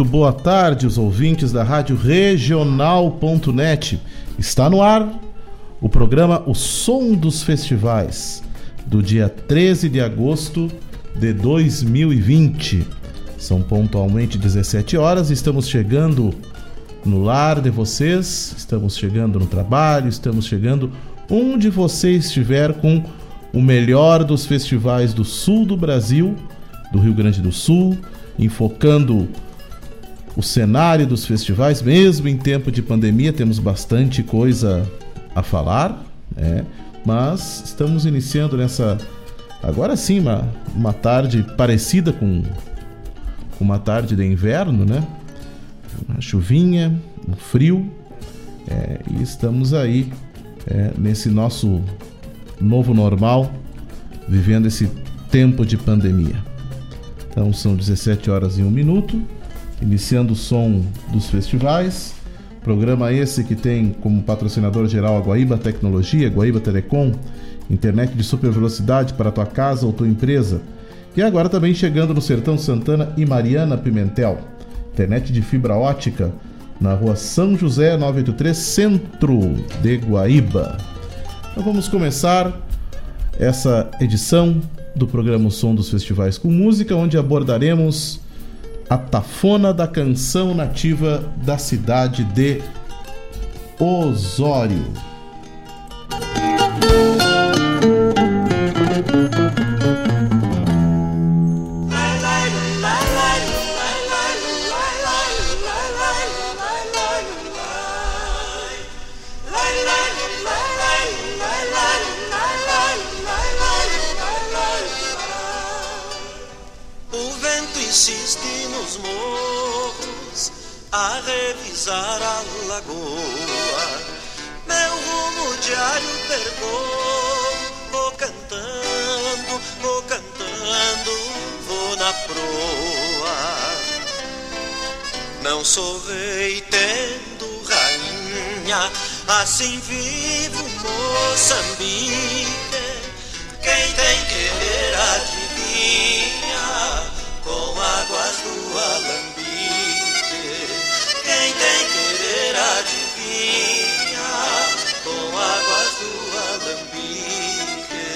Muito boa tarde, os ouvintes da Rádio Regional.net. Está no ar o programa O Som dos Festivais, do dia 13 de agosto de 2020. São pontualmente 17 horas, estamos chegando no lar de vocês, estamos chegando no trabalho, estamos chegando onde você estiver com o melhor dos festivais do sul do Brasil, do Rio Grande do Sul, enfocando o cenário dos festivais, mesmo em tempo de pandemia, temos bastante coisa a falar, né? mas estamos iniciando nessa. Agora sim, uma, uma tarde parecida com uma tarde de inverno, né? Uma chuvinha, um frio, é, e estamos aí é, nesse nosso novo normal, vivendo esse tempo de pandemia. Então são 17 horas e um minuto iniciando o som dos festivais. Programa esse que tem como patrocinador geral a Guaíba Tecnologia, Guaíba Telecom, internet de super velocidade para tua casa ou tua empresa. E agora também chegando no Sertão Santana e Mariana Pimentel, internet de fibra ótica na rua São José 983, centro de Guaíba. Então vamos começar essa edição do programa o Som dos Festivais com Música, onde abordaremos a tafona da canção nativa da cidade de Osório. Lagoa. Meu rumo diário percorro, vou cantando, vou cantando, vou na proa. Não sou rei tendo rainha, assim vivo Moçambique. Quem tem querer adivinha com águas do Alambique quem tem querer adivinha com águas do alambique.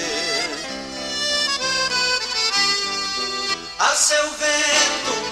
A seu vento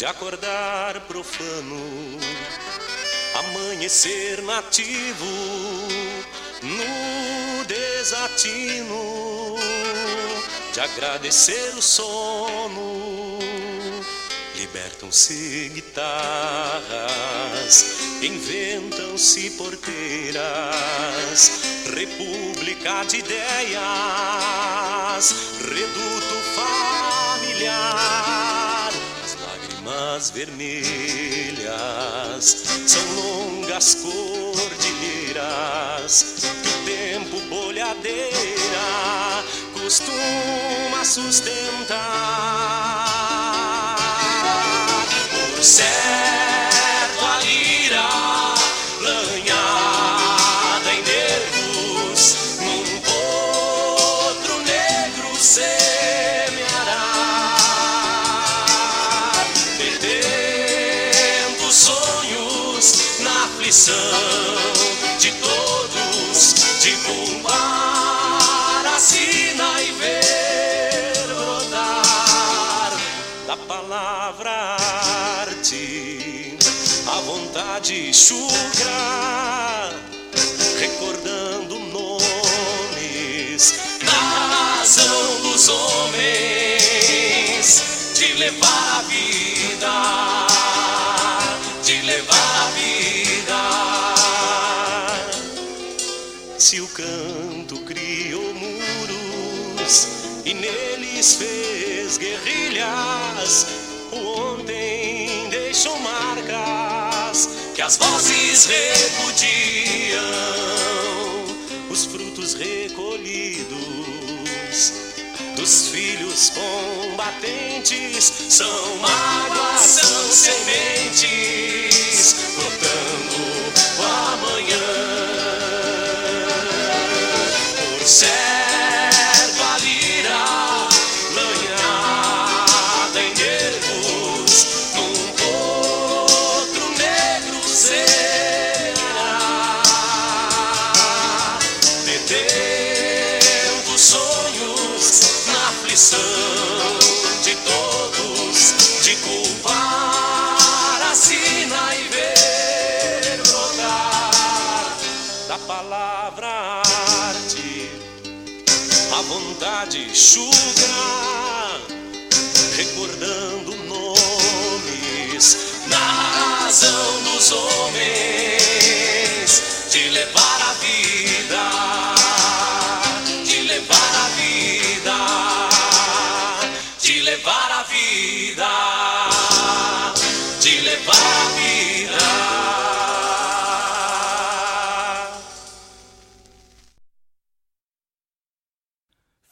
de acordar profano, amanhecer nativo no desatino de agradecer o sono. Libertam-se guitarras, inventam-se porteiras, república de ideias, reduto familiar. As lágrimas vermelhas são longas cordilheiras que o tempo bolhadeira costuma sustentar. Por certo, vontade chucra, recordando nomes na razão dos homens de levar a vida, de levar a vida. Se o canto criou muros e neles fez guerrilhas, o ontem deixou que as vozes repudiam, os frutos recolhidos dos filhos combatentes são mágoas, são sementes brotando o amanhã. Por certo, vontade chuga, recordando nomes na razão dos homens de levar a vida,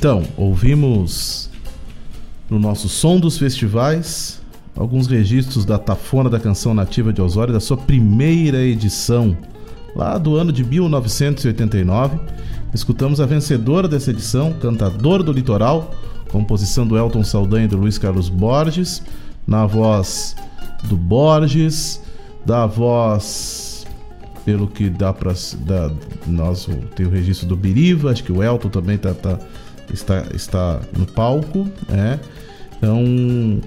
Então, ouvimos no nosso som dos festivais alguns registros da Tafona da Canção Nativa de Osório, da sua primeira edição, lá do ano de 1989. Escutamos a vencedora dessa edição, Cantador do Litoral, composição do Elton Saldanha e do Luiz Carlos Borges, na voz do Borges, da voz, pelo que dá para nós tem o registro do Biriva, acho que o Elton também tá, tá está, está no palco, né? Então,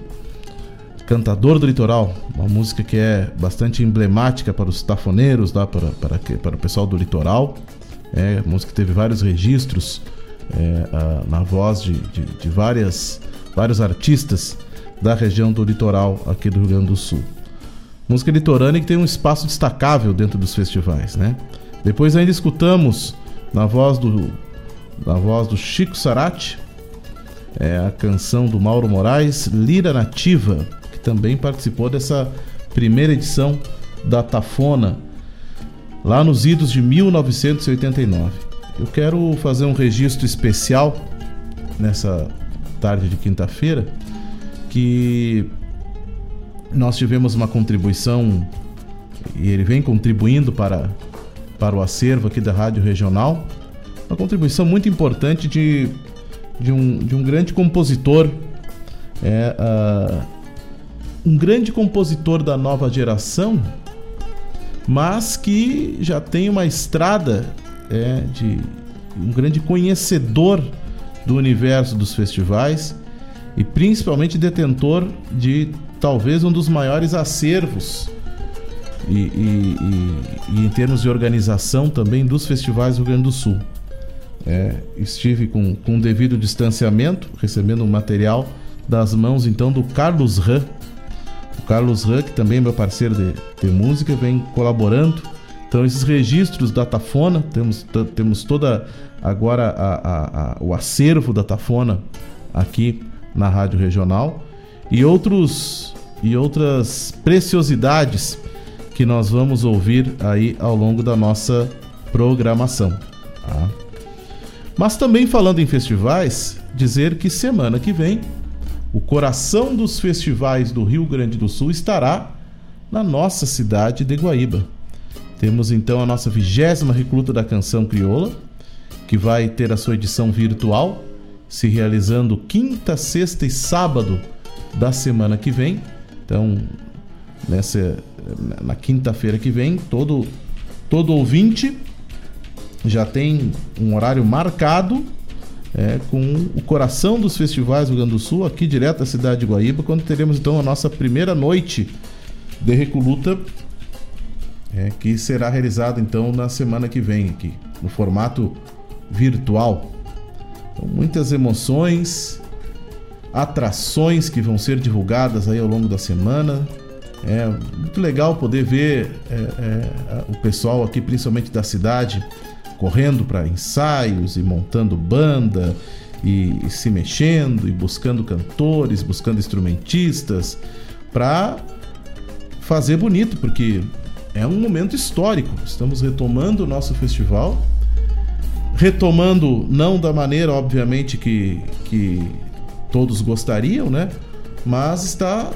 Cantador do Litoral, uma música que é bastante emblemática para os tafoneiros, tá? para, para, para o pessoal do litoral. É, música que teve vários registros é, a, na voz de, de, de, várias, vários artistas da região do litoral aqui do Rio Grande do Sul. Música litorânea que tem um espaço destacável dentro dos festivais, né? Depois ainda escutamos na voz do, na voz do Chico Sarati, é a canção do Mauro Moraes, Lira Nativa, também participou dessa primeira edição da Tafona, lá nos idos de 1989. Eu quero fazer um registro especial nessa tarde de quinta-feira que nós tivemos uma contribuição e ele vem contribuindo para, para o acervo aqui da Rádio Regional, uma contribuição muito importante de, de, um, de um grande compositor, é, uh, um grande compositor da nova geração, mas que já tem uma estrada é, de um grande conhecedor do universo dos festivais e principalmente detentor de talvez um dos maiores acervos e, e, e, e em termos de organização também dos festivais do Rio Grande do Sul. É, estive com, com devido distanciamento, recebendo um material das mãos então do Carlos Ran. Carlos que também meu parceiro de, de música, vem colaborando então esses registros da Tafona, temos, temos toda agora a, a, a, o acervo da Tafona aqui na Rádio Regional e outros e outras preciosidades que nós vamos ouvir aí ao longo da nossa programação. Tá? Mas também falando em festivais, dizer que semana que vem o coração dos festivais do Rio Grande do Sul estará na nossa cidade de Guaíba. Temos então a nossa vigésima recruta da canção crioula, que vai ter a sua edição virtual, se realizando quinta, sexta e sábado da semana que vem. Então, nessa na quinta-feira que vem, todo todo ouvinte já tem um horário marcado é, com o coração dos festivais do Rio Grande do Sul, aqui direto da cidade de Guaíba, quando teremos então a nossa primeira noite de recoluta é, que será realizado então na semana que vem aqui, no formato virtual. Então, muitas emoções, atrações que vão ser divulgadas aí ao longo da semana. É muito legal poder ver é, é, o pessoal aqui, principalmente da cidade, correndo para ensaios e montando banda e, e se mexendo e buscando cantores, buscando instrumentistas para fazer bonito, porque é um momento histórico. Estamos retomando o nosso festival. Retomando não da maneira, obviamente, que, que todos gostariam, né? Mas está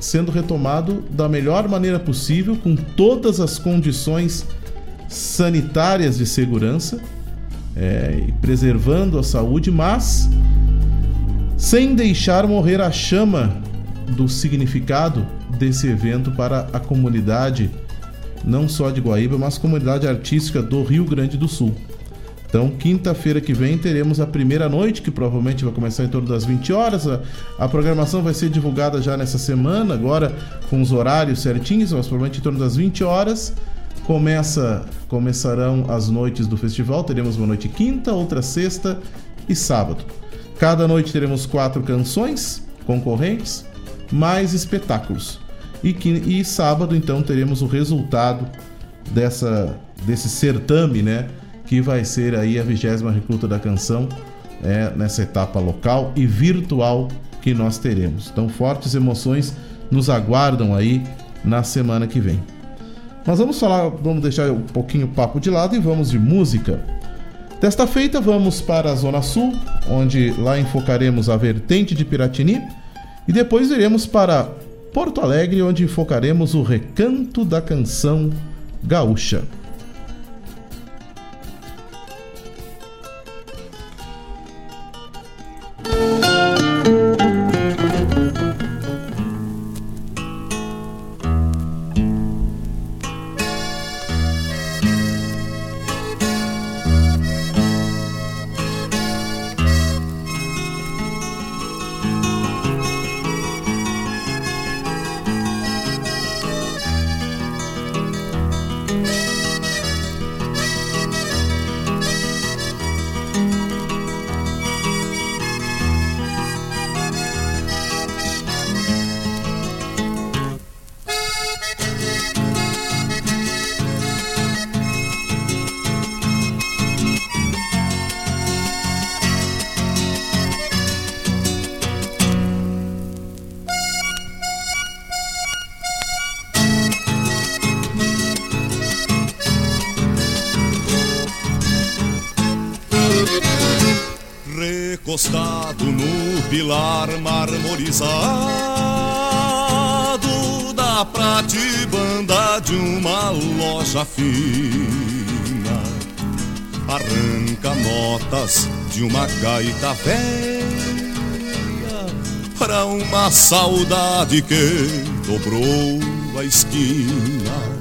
sendo retomado da melhor maneira possível, com todas as condições sanitárias de segurança, é, preservando a saúde, mas sem deixar morrer a chama do significado desse evento para a comunidade não só de Guaíba, mas comunidade artística do Rio Grande do Sul. Então, quinta-feira que vem teremos a primeira noite, que provavelmente vai começar em torno das 20 horas. A, a, programação vai ser divulgada já nessa semana, agora com os horários certinhos, mas provavelmente em torno das 20 horas. Começa, começarão as noites do festival. Teremos uma noite quinta, outra sexta e sábado. Cada noite teremos quatro canções concorrentes, mais espetáculos. E, e sábado, então, teremos o resultado dessa, desse certame, né? Que vai ser aí a vigésima recruta da canção é, nessa etapa local e virtual que nós teremos. Então, fortes emoções nos aguardam aí na semana que vem. Mas vamos falar, vamos deixar um pouquinho o papo de lado e vamos de música. Desta feita, vamos para a Zona Sul, onde lá enfocaremos a vertente de Piratini, e depois iremos para Porto Alegre, onde focaremos o recanto da canção gaúcha. Gaita velha para uma saudade que dobrou a esquina.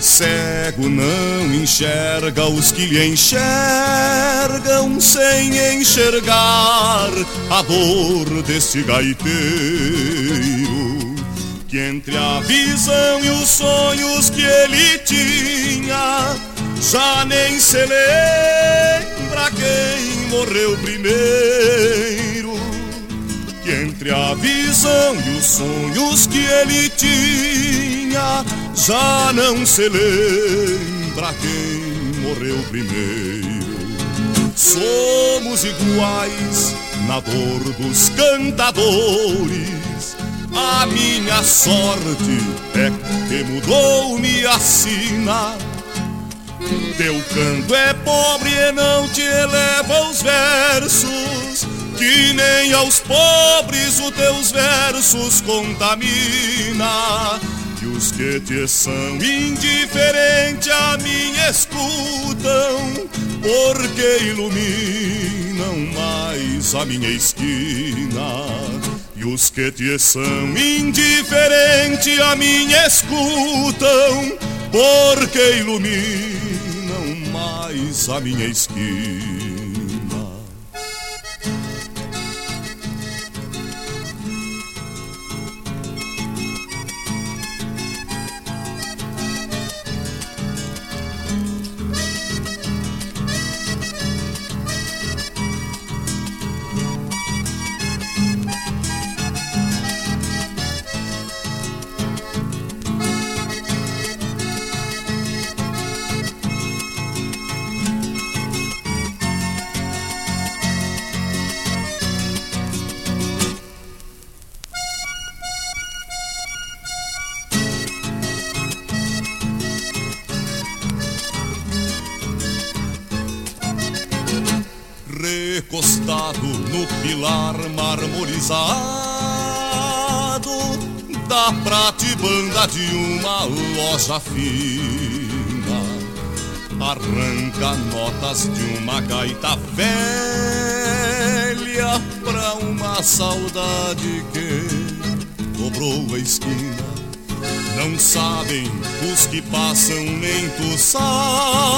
Cego não enxerga os que lhe enxergam sem enxergar a dor desse gaiteiro que entre a visão e os sonhos que ele tinha já nem se lembra quem morreu primeiro que entre a visão e os sonhos que ele tinha já não se lembra quem morreu primeiro. Somos iguais na dor dos cantadores. A minha sorte é que mudou-me a sina. Teu canto é pobre e não te eleva os versos que nem aos pobres os teus versos contamina. E os que te são indiferentes a mim escutam, porque iluminam mais a minha esquina. E os que te são indiferentes a mim escutam, porque iluminam mais a minha esquina. Recostado no pilar marmorizado da pratibanda de uma loja fina. Arranca notas de uma gaita velha pra uma saudade que dobrou a esquina. Não sabem os que passam, nem tu sabes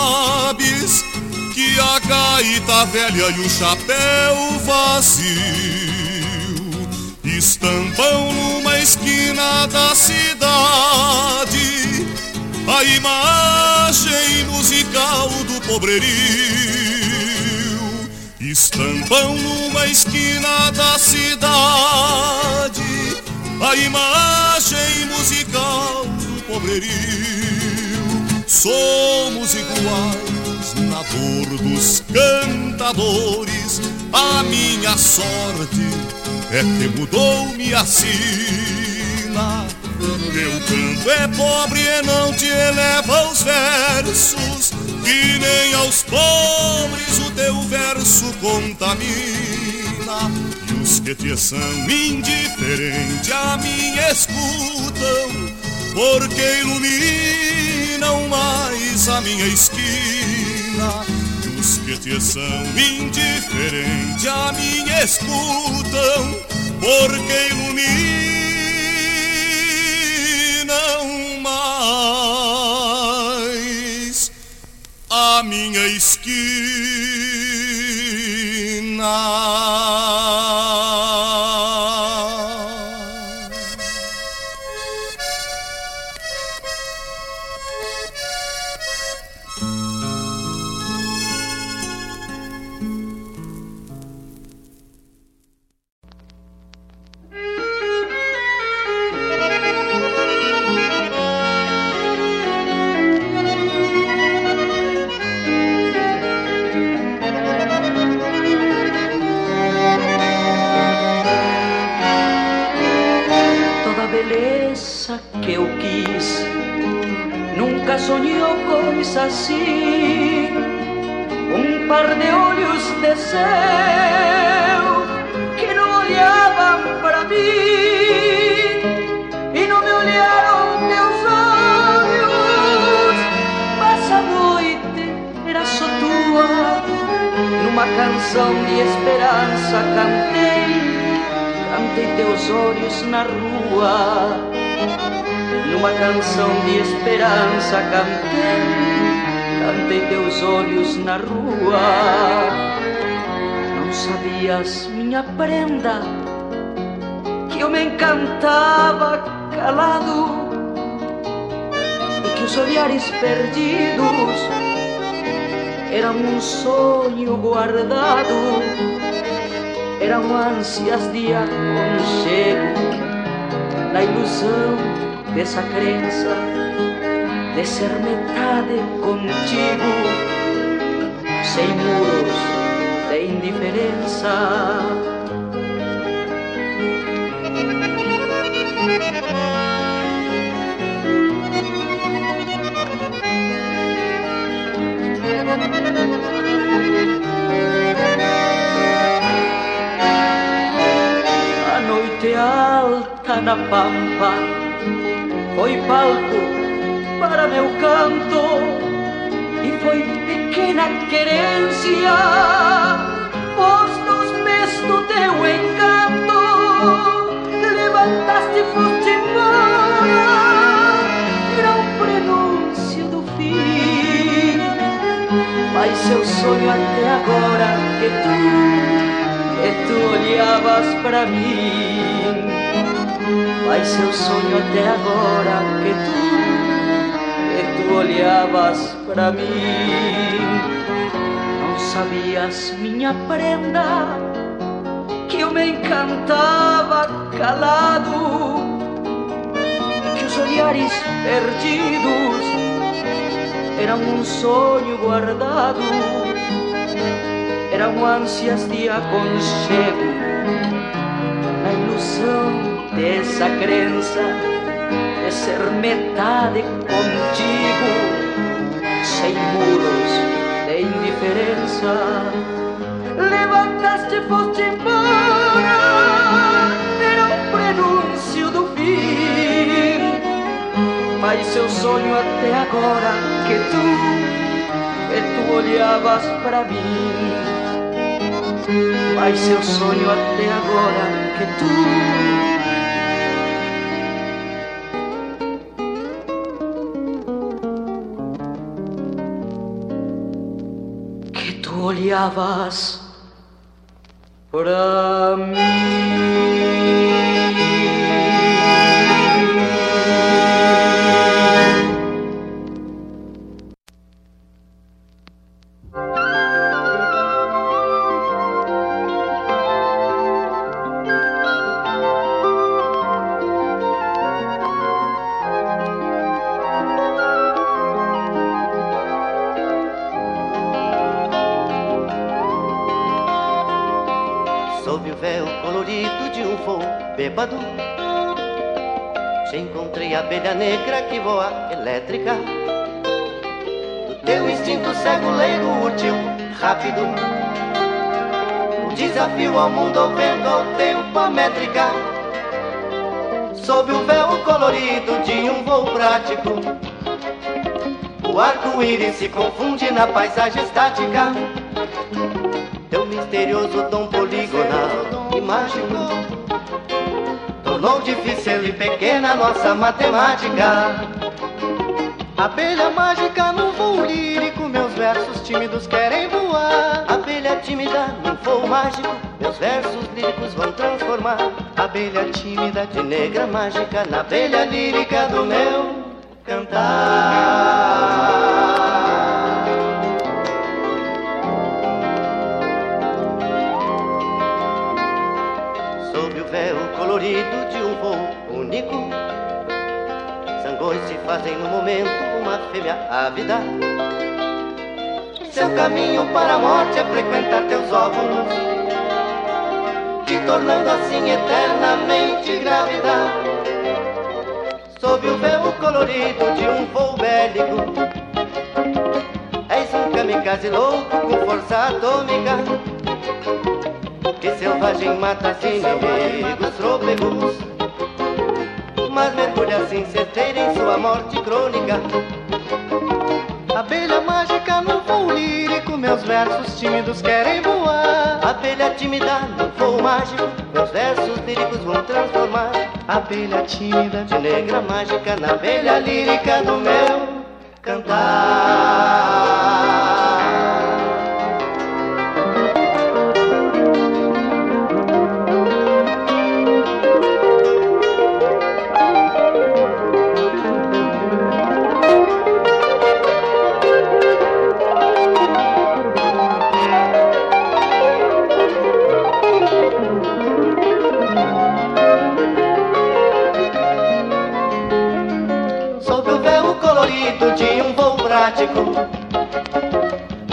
que a gaita velha e o chapéu vazio estampam numa esquina da cidade a imagem musical do pobrerio. Estampam numa esquina da cidade a imagem musical do pobrerio. Somos iguais na dor dos cantadores. A minha sorte é que mudou-me a sina. Teu canto é pobre e não te eleva os versos, que nem aos pobres o teu verso contamina. E os que te são indiferentes a mim escutam, porque iluminam mais a minha esquina. Os que te são indiferentes a mim escutam, porque iluminam mais a minha esquina. Assim. Um par de olhos de céu que não olhavam para mim e não me olharam teus olhos. Mas a noite era só tua. Numa canção de esperança cantei cantei teus olhos na rua. Numa canção de esperança cantei, cantei teus olhos na rua. Não sabias, minha prenda, que eu me encantava calado. E que os olhares perdidos eram um sonho guardado. Eram ânsias de aconchego, na ilusão dessa crença de ser metade contigo, sem muros de indiferença. A noite alta na pampa foi palco para meu canto. E foi pequena querência os dos meses do teu encanto. Levantaste e foste era o prenúncio do fim. Mas seu sonho até agora que tu que tu olhavas para mim. Mas seu sonho até agora que tu, que olhavas para mim. Não sabias, minha prenda, que eu me encantava calado, que os olhares perdidos eram um sonho guardado. Eram ânsias de aconchego, na ilusão dessa crença de ser metade contigo, sem muros de indiferença. Levantaste foste embora, era um prenúncio do fim, mas seu sonho até agora que tu, que tu olhavas para mim. Mas seu sonho até agora que tu tu olhavas para mim. Negra que voa elétrica Do teu instinto cego leigo urtiu rápido O Desafio ao mundo, ao vento, ao tempo, a métrica. Sob o véu colorido de um voo prático. O arco-íris se confunde na paisagem estática. Teu misterioso dom poligonal e mágico tornou difícil e pequena nossa matemática. Abelha mágica num voo lírico, meus versos tímidos querem voar. Abelha tímida num voo mágico, meus versos líricos vão transformar. Abelha tímida de negra mágica na abelha lírica do meu cantar. Véu colorido de um voo único, Sangões se fazem no momento uma fêmea ávida. Seu caminho para a morte é frequentar teus óvulos, te tornando assim eternamente grávida. Sob o véu colorido de um voo bélico, és um kamikaze louco com força atômica. Que selvagem mata inimigos trôpegos mas mergulha assim certeira em sua morte crônica. Abelha mágica no voo lírico, meus versos tímidos querem voar. Abelha tímida no voo mágico, meus versos líricos vão transformar. Abelha tímida de negra mágica na abelha lírica do meu cantar.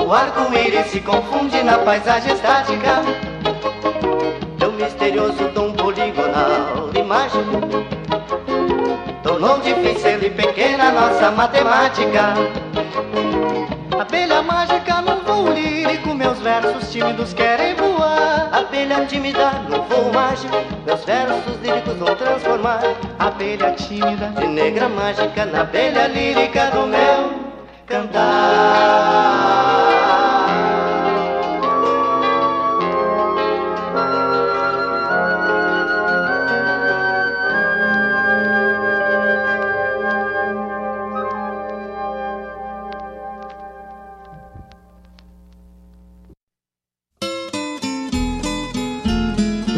O arco-íris se confunde na paisagem estática Teu misterioso dom poligonal e mágico. Tornou difícil e pequena nossa matemática. Abelha mágica num voo lírico Meus versos tímidos querem voar. Abelha tímida no voo mágico Meus versos líricos vão transformar. Abelha tímida de negra mágica Na abelha lírica do meu cantar.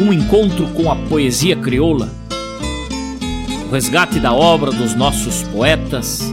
Um encontro com a poesia crioula, o resgate da obra dos nossos poetas,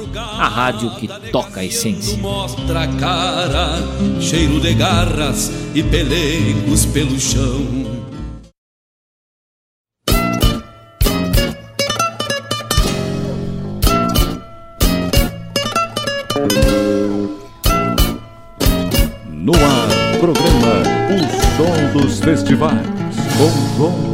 a rádio que toca a essência. Mostra a cara, cheiro de garras e pelegos pelo chão. No ar, programa O Som dos Festivais, com João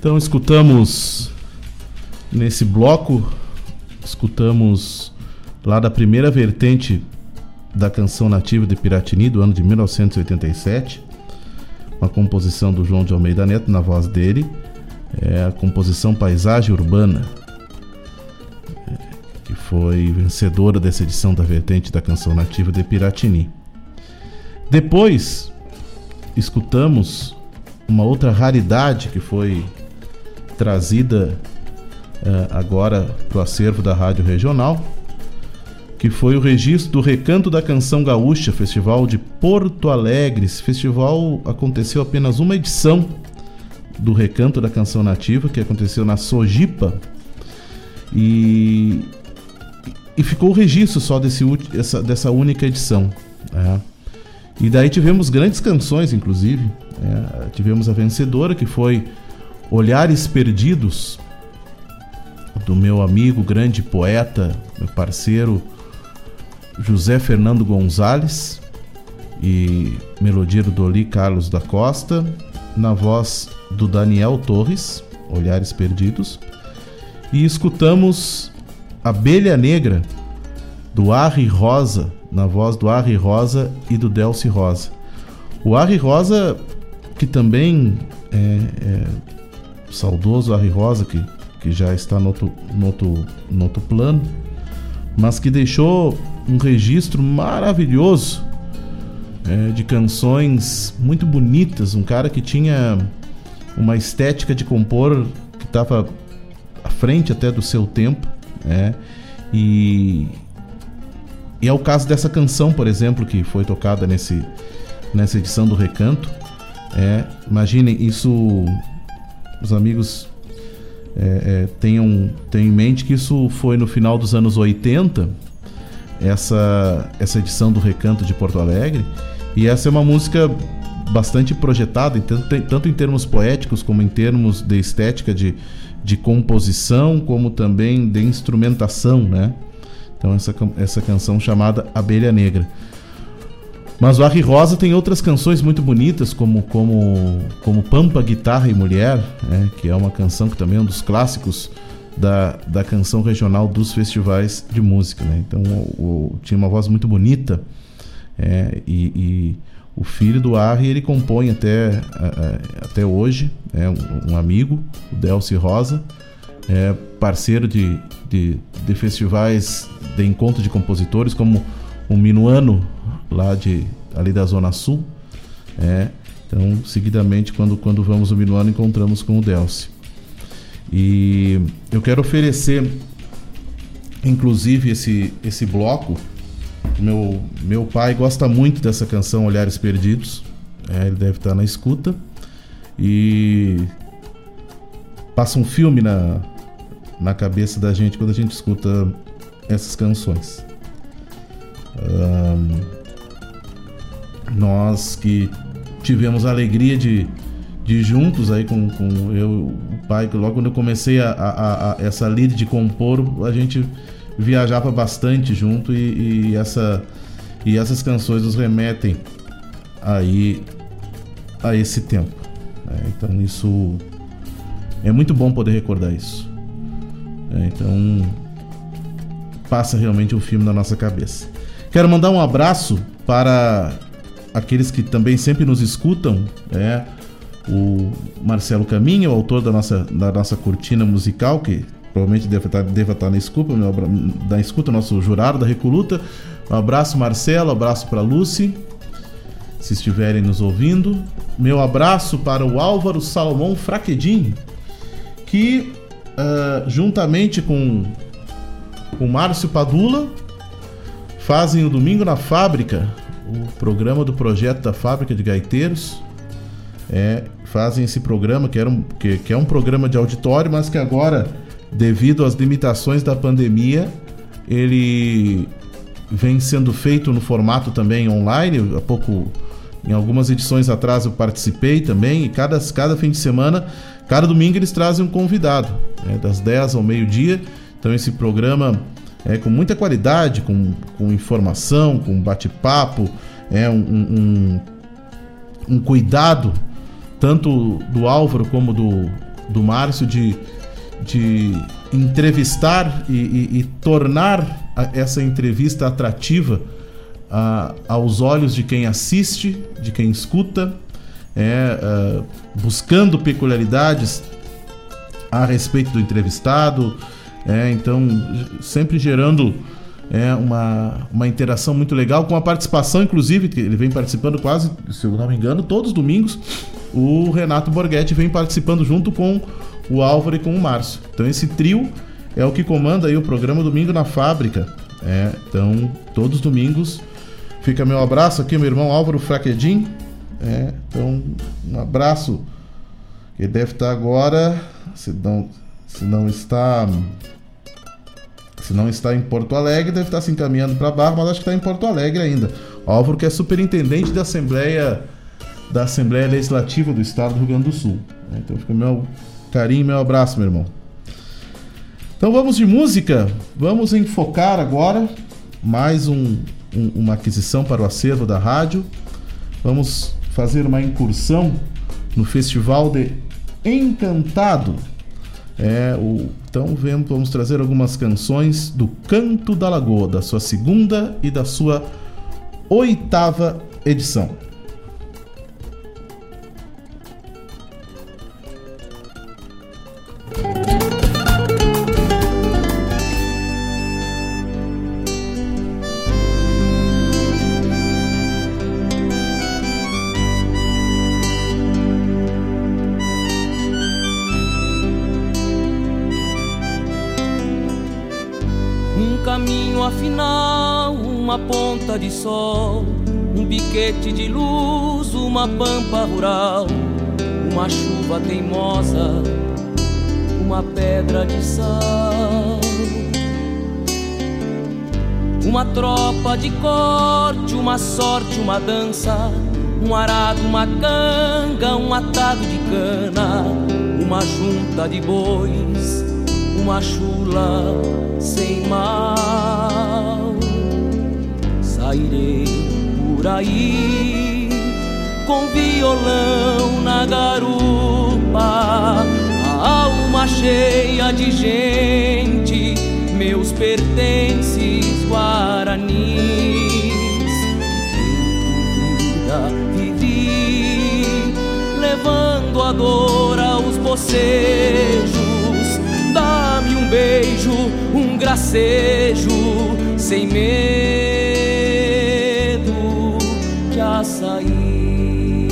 Então escutamos nesse bloco, escutamos lá da primeira vertente da canção nativa de Piratini do ano de 1987, uma composição do João de Almeida Neto na voz dele, é a composição Paisagem Urbana, é, que foi vencedora dessa edição da vertente da canção nativa de Piratini. Depois escutamos uma outra raridade que foi trazida uh, agora para o acervo da Rádio Regional, que foi o registro do Recanto da Canção Gaúcha, Festival de Porto Alegre. Esse festival aconteceu apenas uma edição do recanto da canção nativa que aconteceu na Sojipa e, e ficou o registro só desse, essa, dessa única edição. Né? E daí tivemos grandes canções, inclusive. É, tivemos a vencedora, que foi Olhares Perdidos, do meu amigo, grande poeta, meu parceiro José Fernando Gonzalez, e melodia do Doli Carlos da Costa, na voz do Daniel Torres, Olhares Perdidos, e escutamos Abelha Negra, do Arri Rosa, na voz do Arri Rosa e do Delci Rosa. O Arri Rosa, que também é, é saudoso Arri Rosa, que, que já está no outro, no, outro, no outro plano, mas que deixou um registro maravilhoso é, de canções muito bonitas. Um cara que tinha uma estética de compor que estava à frente até do seu tempo. É, e, e é o caso dessa canção, por exemplo, que foi tocada nesse, nessa edição do Recanto. É, imaginem, isso os amigos é, é, tenham, tenham em mente que isso foi no final dos anos 80, essa, essa edição do Recanto de Porto Alegre. E essa é uma música bastante projetada, tanto, em termos poéticos como em termos de estética de, de composição, como também de instrumentação, né? Então essa, essa canção chamada Abelha Negra. Mas o Arri Rosa tem outras canções muito bonitas, como, como, como Pampa, Guitarra e Mulher, né? que é uma canção que também é um dos clássicos da, da canção regional dos festivais de música. Né? Então o, o, tinha uma voz muito bonita é, e, e, o filho do Arri ele compõe até, até hoje, é um, amigo, o Delci Rosa, é parceiro de, de, de, festivais de encontro de compositores, como o Minuano, lá de, ali da Zona Sul. É, então, seguidamente, quando, quando vamos no Minuano, encontramos com o Delci. E eu quero oferecer, inclusive, esse, esse bloco meu, meu pai gosta muito dessa canção Olhares Perdidos. É, ele deve estar na escuta. E passa um filme na, na cabeça da gente quando a gente escuta essas canções. Um, nós que tivemos a alegria de, de juntos aí com, com eu o pai, que logo quando eu comecei a, a, a essa lida de compor, a gente viajava bastante junto e, e, essa, e essas canções nos remetem aí a esse tempo. É, então isso é muito bom poder recordar isso. É, então passa realmente um filme na nossa cabeça. Quero mandar um abraço para aqueles que também sempre nos escutam, é o Marcelo Caminho, o autor da nossa, da nossa cortina musical, que provavelmente deve estar, deve estar na escuta, da escuta, nosso jurado da Recoluta. Um abraço, Marcelo, abraço para Lucy, se estiverem nos ouvindo. Meu abraço para o Álvaro Salomão Fraquedinho, que uh, juntamente com o Márcio Padula fazem o Domingo na Fábrica, o programa do projeto da Fábrica de Gaiteiros. É, fazem esse programa que, era um, que, que é um programa de auditório, mas que agora devido às limitações da pandemia, ele vem sendo feito no formato também online. Há pouco, em algumas edições atrás, eu participei também. E cada, cada fim de semana, cada domingo, eles trazem um convidado, né, das 10 ao meio-dia. Então, esse programa é com muita qualidade, com, com informação, com bate-papo, é um, um, um cuidado tanto do Álvaro como do, do Márcio de de entrevistar e, e, e tornar a, essa entrevista atrativa a, aos olhos de quem assiste, de quem escuta, é, uh, buscando peculiaridades a respeito do entrevistado, é, então sempre gerando é, uma, uma interação muito legal, com a participação, inclusive, que ele vem participando quase, se eu não me engano, todos os domingos. O Renato Borghetti vem participando junto com o Álvaro e com o Márcio. Então esse trio é o que comanda aí o programa Domingo na Fábrica. É, então, todos os domingos fica meu abraço aqui, meu irmão Álvaro Fraquedin. É, então, um abraço Ele deve estar agora, se não, se não está se não está em Porto Alegre, deve estar se encaminhando para Barra, mas acho que está em Porto Alegre ainda. Álvaro que é superintendente da Assembleia da Assembleia Legislativa do Estado do Rio Grande do Sul. Então fica meu carinho, meu abraço, meu irmão. Então vamos de música, vamos enfocar agora mais um, um, uma aquisição para o acervo da rádio. Vamos fazer uma incursão no Festival de Encantado. É, o, então vamos, vamos trazer algumas canções do Canto da Lagoa, da sua segunda e da sua oitava edição. Sol, um piquete de luz, uma pampa rural, uma chuva teimosa, uma pedra de sal. Uma tropa de corte, uma sorte, uma dança, um arado, uma canga, um atado de cana, uma junta de bois, uma chula sem mal. Sairei por aí com violão na garupa, a alma cheia de gente, meus pertences guaranis. Tempo vida vivi, levando a dor aos bocejos. Dá-me um beijo, um gracejo, sem medo açaí.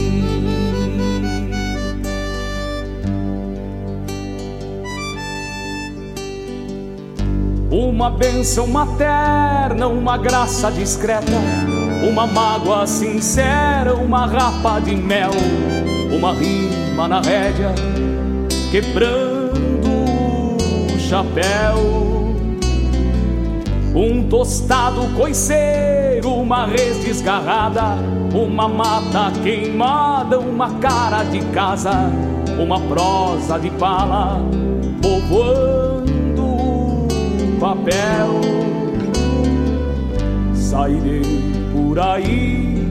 Uma bênção materna, uma graça discreta, uma mágoa sincera, uma rapa de mel, uma rima na rédea, quebrando o chapéu. Um tostado coiceiro, uma res desgarrada, uma mata queimada, uma cara de casa, uma prosa de bala, povoando o papel. Sairei por aí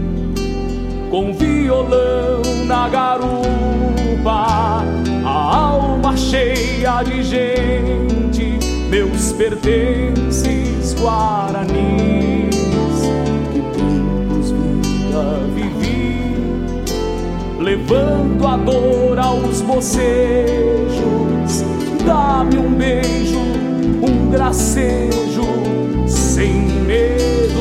com violão na garupa, a alma cheia de gente, meus pertences guaranis. Vivi, levando a dor aos bocejos. Dá-me um beijo, um gracejo, sem medo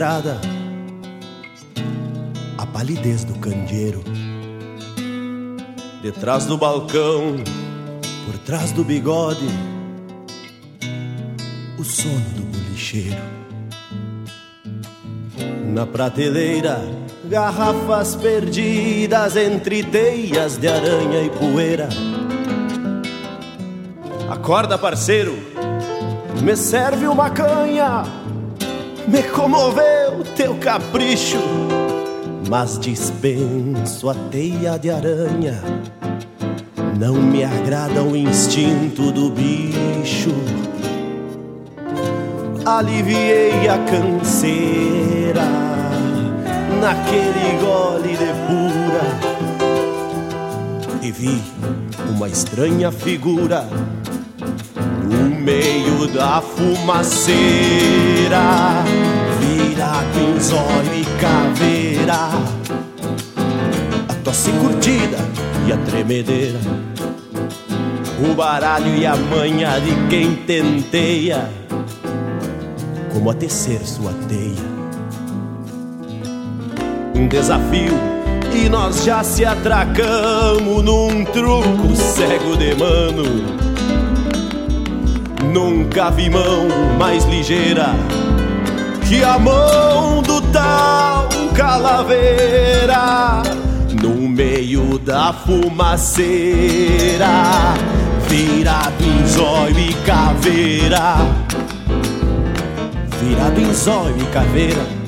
estrada, a palidez do candeeiro. Detrás do balcão, por trás do bigode, o sono do bolicheiro. Na prateleira, garrafas perdidas entre teias de aranha e poeira. Acorda, parceiro, me serve uma canha. Me comoveu teu capricho, mas dispenso a teia de aranha. Não me agrada o instinto do bicho. Aliviei a canseira naquele gole de pura e vi uma estranha figura no meio da fumaceira, virado em zóio e caveira, a tosse curtida e a tremedeira, o baralho e a manha de quem tenteia, como a tecer sua teia. Um desafio e nós já se atracamos num truco cego de mano. Nunca vi mão mais ligeira que a mão do tal calaveira no meio da fumaceira, virado em zóio e caveira, virado em zóio e caveira.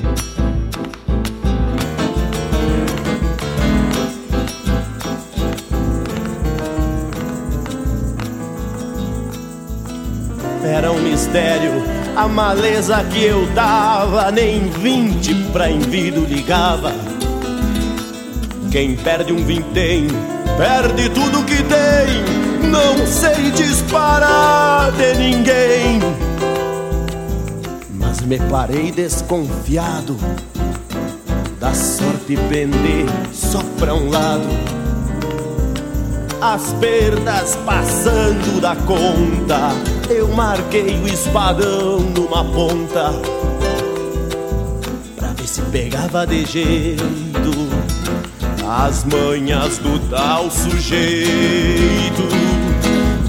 Era um mistério a maleza que eu dava, nem vinte pra envido ligava. Quem perde um vintém, perde tudo que tem. Não sei disparar de ninguém. Mas me parei desconfiado da sorte pender só pra um lado. As perdas passando da conta, eu marquei o espadão numa ponta pra ver se pegava de jeito as manhas do tal sujeito,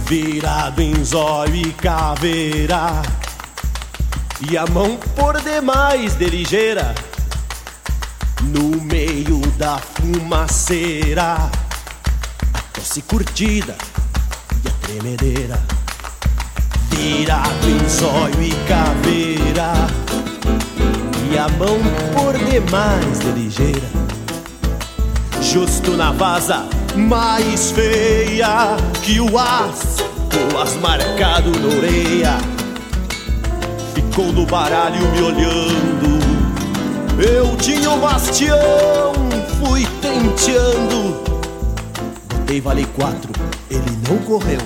virado em zóio e caveira, e a mão por demais de ligeira no meio da fumaceira. Tosse curtida e a tremedeira Virado em zóio e caveira. E a mão por demais de ligeira. Justo na vaza mais feia Que o as, o as marcado na orelha Ficou no baralho me olhando. Eu tinha um bastião, fui tenteando. Botei vale quatro, ele não correu.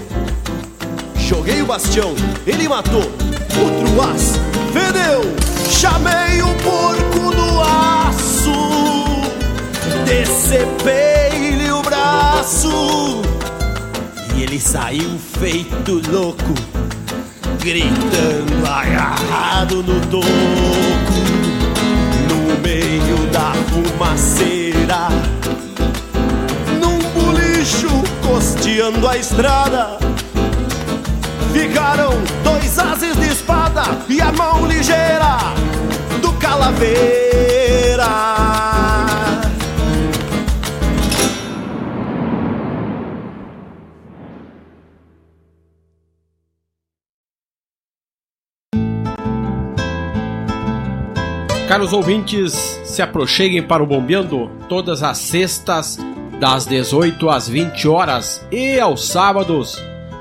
Joguei o bastião, ele matou. Outro as, fedeu. Chamei o porco do aço. Decepei-lhe o braço. E ele saiu feito louco. Gritando agarrado no toco. No meio da fumaceira bicho costeando a estrada. Ficaram dois ases de espada e a mão ligeira do calaveira. Caros ouvintes, se aproxeguem para o Bombeando todas as sextas das 18 às 20 horas e aos sábados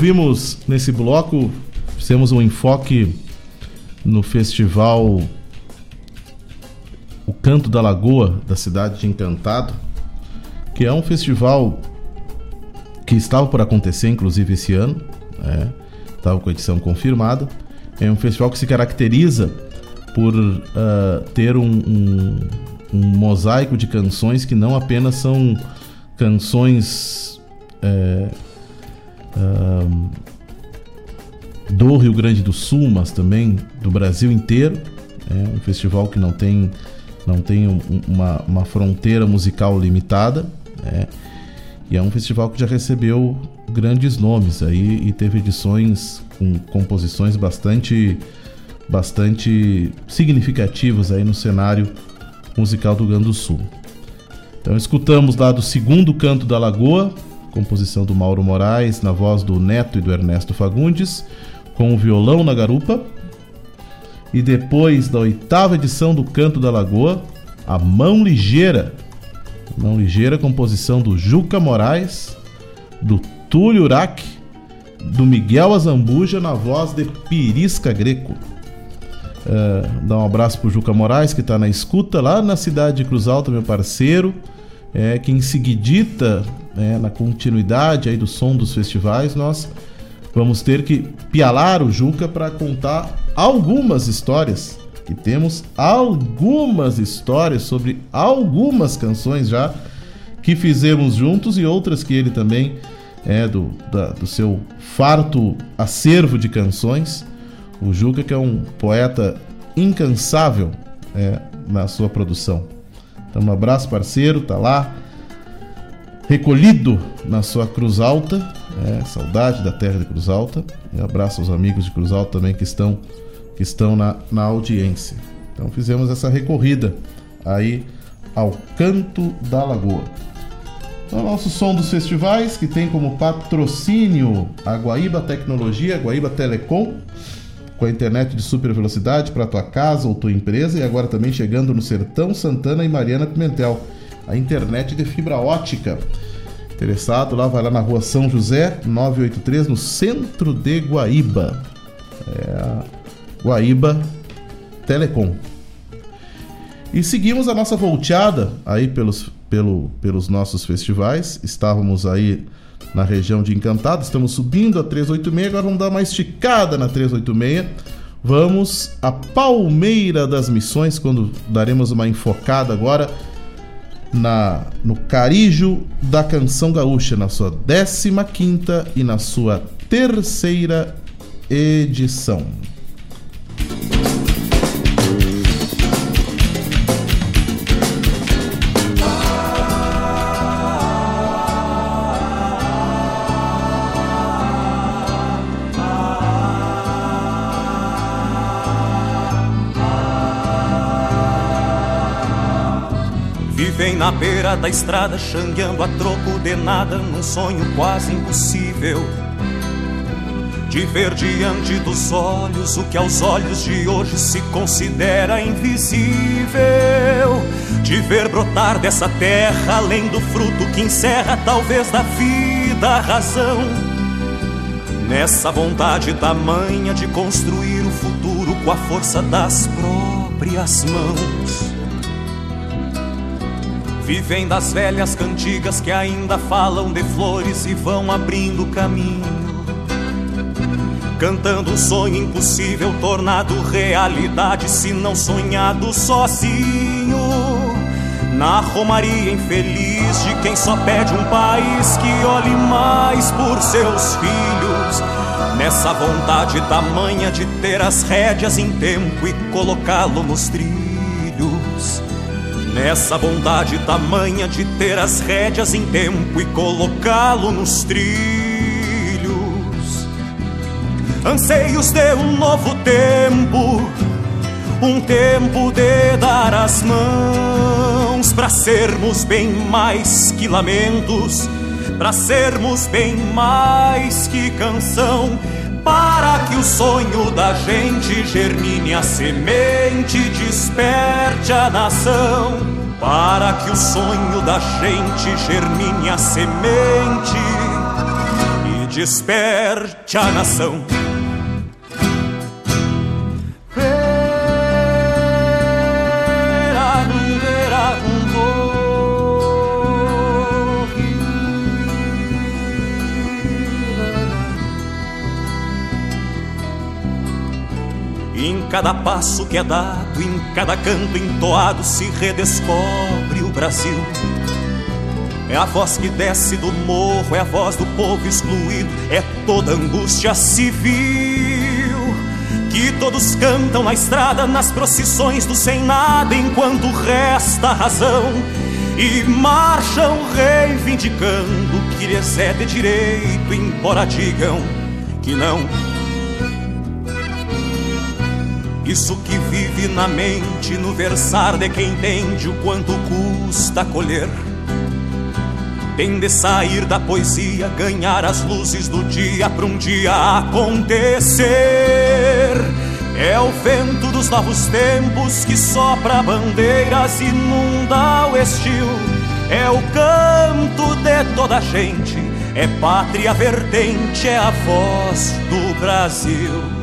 Ouvimos nesse bloco, fizemos um enfoque no festival O Canto da Lagoa da cidade de Encantado, que é um festival que estava por acontecer inclusive esse ano, né? estava com a edição confirmada. É um festival que se caracteriza por ah, ter um, um- um mosaico de canções que não apenas são canções é, do Rio Grande do Sul, mas também do Brasil inteiro. É um festival que não tem, não tem um- um- uma, uma fronteira musical limitada. né? E é um festival que já recebeu grandes nomes aí e teve edições com composições bastante, bastante significativas aí no cenário musical do Rio Grande do Sul. Então escutamos lá do segundo canto da Lagoa, composição do Mauro Moraes, na voz do Neto e do Ernesto Fagundes, com o violão na garupa. E depois da oitava edição do Canto da Lagoa, a Mão Ligeira. Mão Ligeira, composição do Juca Moraes, do Túlio Urac, do Miguel Azambuja, na voz de Pirisca Greco. É, dar um abraço pro Juca Moraes, que tá na escuta lá na cidade de Cruz Alta, meu parceiro. É, que em seguidita, né, na continuidade aí do som dos festivais, nós vamos ter que pialar o Juca para contar algumas histórias. Que temos algumas histórias sobre algumas canções já que fizemos juntos e outras que ele também é do, da- do seu farto acervo de canções. O Juca, que é um poeta incansável é, na sua produção. Então, um abraço, parceiro, tá lá, recolhido na sua Cruz Alta, é, saudade da terra de Cruz Alta. E abraço aos amigos de Cruz Alta também que estão, que estão na, na audiência. Então, fizemos essa recorrida aí ao Canto da Lagoa. Então, nosso som dos festivais, que tem como patrocínio a Guaíba Tecnologia, Guaíba Telecom, com a internet de super velocidade para tua casa ou tua empresa, e agora também chegando no Sertão Santana e Mariana Pimentel, a internet de fibra ótica. Interessado lá, vai lá na rua São José, 983, no centro de Guaíba. É a Guaíba Telecom. E seguimos a nossa volteada aí pelos, pelo, pelos nossos festivais. Estávamos aí na região de Encantado, estamos subindo a 386, agora vamos dar uma esticada na 386. Vamos a Palmeira das Missões, quando daremos uma enfocada agora na no Carijo da Canção Gaúcha, na sua 15ª e na sua terceira edição. Na beira da estrada, xangueando a troco de nada, num sonho quase impossível. De ver diante dos olhos o que aos olhos de hoje se considera invisível. De ver brotar dessa terra, além do fruto que encerra, talvez da vida, a razão. Nessa vontade tamanha de construir o futuro com a força das próprias mãos. Vivem das velhas cantigas que ainda falam de flores e vão abrindo caminho. Cantando um sonho impossível, tornado realidade, se não sonhado sozinho. Na romaria infeliz de quem só pede um país que olhe mais por seus filhos. Nessa vontade tamanha de ter as rédeas em tempo e colocá-lo nos trilhos. Nessa bondade tamanha de ter as rédeas em tempo e colocá-lo nos trilhos. Anseios de um novo tempo, um tempo de dar as mãos para sermos bem mais que lamentos, para sermos bem mais que canção para que o sonho da gente germine a semente, desperte a nação. Para que o sonho da gente germine a semente e desperte a nação. Em cada passo que é dado, em cada canto entoado, se redescobre o Brasil. É a voz que desce do morro, é a voz do povo excluído, é toda angústia civil. Que todos cantam na estrada, nas procissões do sem nada, enquanto resta razão. E marcham reivindicando que lhes é de direito, embora digam que não isso que vive na mente, no versar de quem entende o quanto custa colher. Tem de sair da poesia, ganhar as luzes do dia para um dia acontecer. É o vento dos novos tempos que sopra bandeiras, inunda o estio. É o canto de toda a gente, é pátria vertente, é a voz do Brasil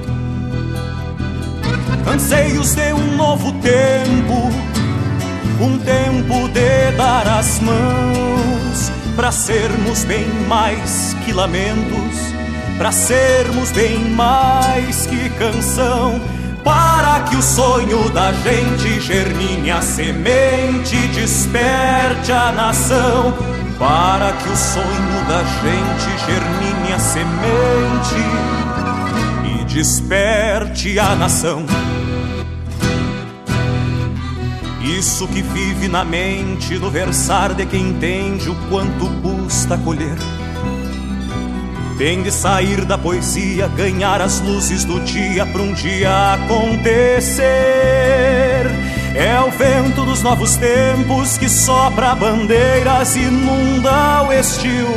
anseios de um novo tempo, um tempo de dar as mãos para sermos bem mais que lamentos, para sermos bem mais que canção. Para que o sonho da gente germine a semente, desperte a nação. Para que o sonho da gente germine a semente e desperte a nação. Isso que vive na mente, no versar de quem entende o quanto custa colher. Tem de sair da poesia, ganhar as luzes do dia para um dia acontecer. É o vento dos novos tempos que sopra bandeiras, inunda o estio.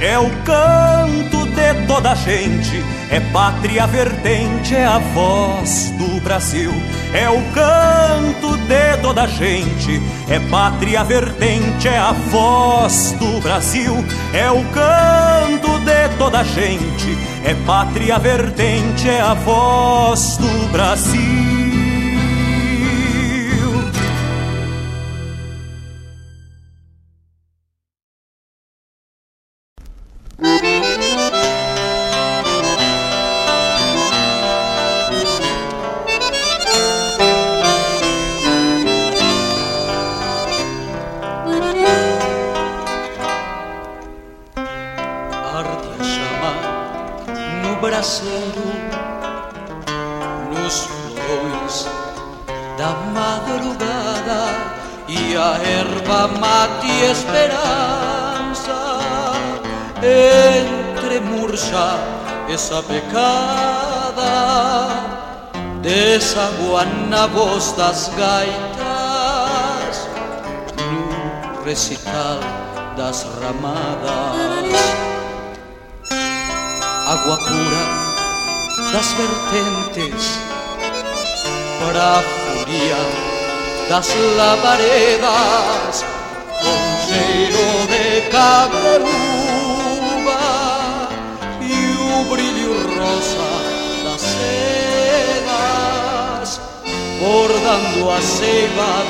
É o canto de toda a gente, é pátria vertente, é a voz do Brasil. É o canto de toda a gente, é pátria vertente, é a voz do Brasil. É o canto de toda a gente, é pátria vertente, é a voz do Brasil. Das gaitas No recital das ramadas. Agua pura das vertentes Para furia das lavaredas cheiro de cabreúva E o brilho rosa das sedas Bordando a seiva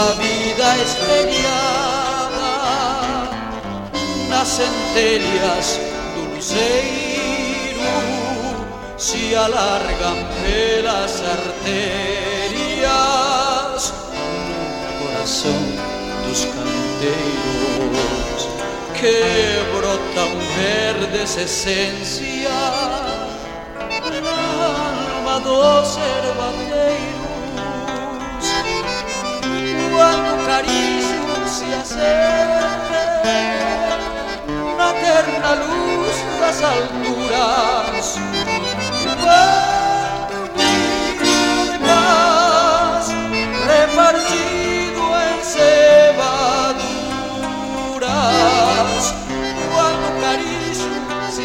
siga estrellada nas centellas do luceiro se alargan pelas arterias no coração dos canteiros que brotam verdes essências na alma dos herbateiros quando o carinho se acende na terna luz das alturas. Quando o brilho de paz repartido em cevaduras quando o carinho se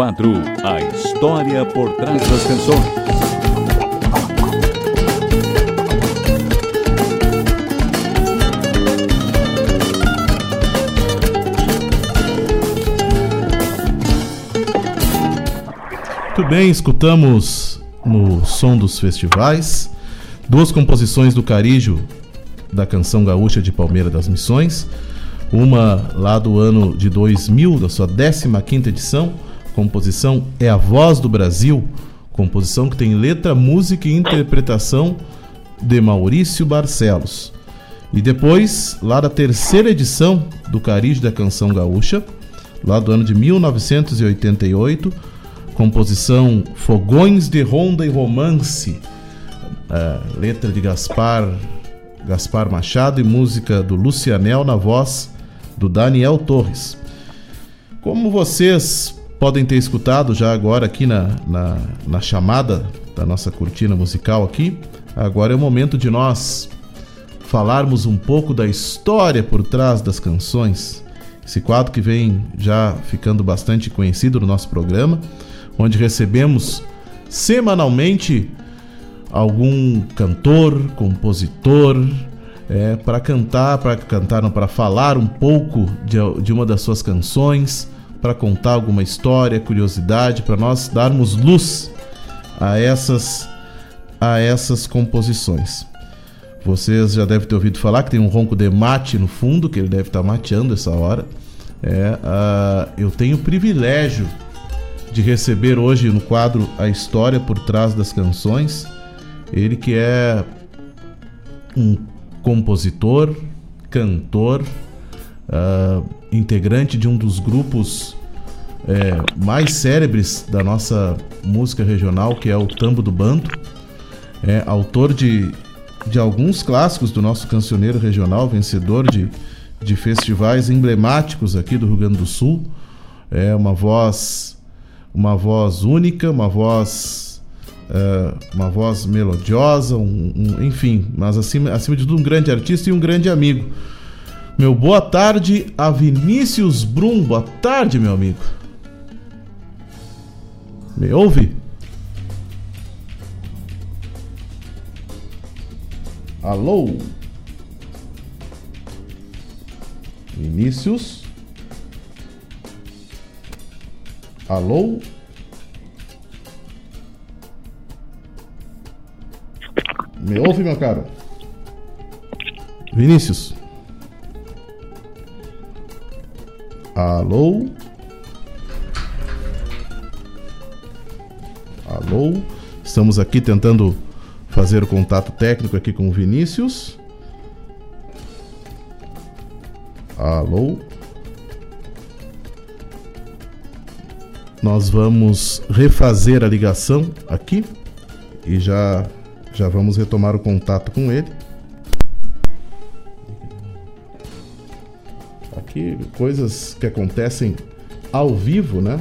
quadro A História por Trás das Canções. Muito bem, escutamos no som dos festivais duas composições do Carijo da canção gaúcha de Palmeira das Missões. Uma lá do ano de 2000, da sua 15ª edição, composição É a Voz do Brasil, composição que tem letra, música e interpretação de Maurício Barcelos. E depois, lá da terceira edição do Carijo da Canção Gaúcha, lá do ano de 1988, composição Fogões de Ronda e Romance, a letra de Gaspar, Gaspar Machado e música do Lucianel na voz do Daniel Torres. Como vocês podem ter escutado já agora aqui na, na, na chamada da nossa cortina musical aqui, agora é o momento de nós falarmos um pouco da história por trás das canções. Esse quadro que vem já ficando bastante conhecido no nosso programa, onde recebemos semanalmente algum cantor, compositor, é, para cantar, para cantar, para falar um pouco de, de uma das suas canções, para contar alguma história, curiosidade, para nós darmos luz a essas a essas composições. Vocês já devem ter ouvido falar que tem um ronco de mate no fundo, que ele deve estar mateando essa hora. É, uh, eu tenho o privilégio de receber hoje no quadro A História por Trás das Canções, ele que é um compositor, cantor, uh, integrante de um dos grupos é, mais célebres da nossa música regional, que é o Tambo do Bando, é autor de de alguns clássicos do nosso cancioneiro regional, vencedor de, de festivais emblemáticos aqui do Rio Grande do Sul. É uma voz, uma voz única, uma voz, é, uma voz melodiosa, um, um- enfim, mas acima, acima de tudo um grande artista e um grande amigo. Meu boa tarde a Vinícius Brum. Boa tarde, meu amigo. Me ouve? Alô? Vinícius? Alô? Me ouve, meu caro? Vinícius? Alô? Alô? Estamos aqui tentando fazer o contato técnico aqui com o Vinícius. Alô? Nós vamos refazer a ligação aqui e já já vamos retomar o contato com ele. Aqui coisas que acontecem ao vivo, né?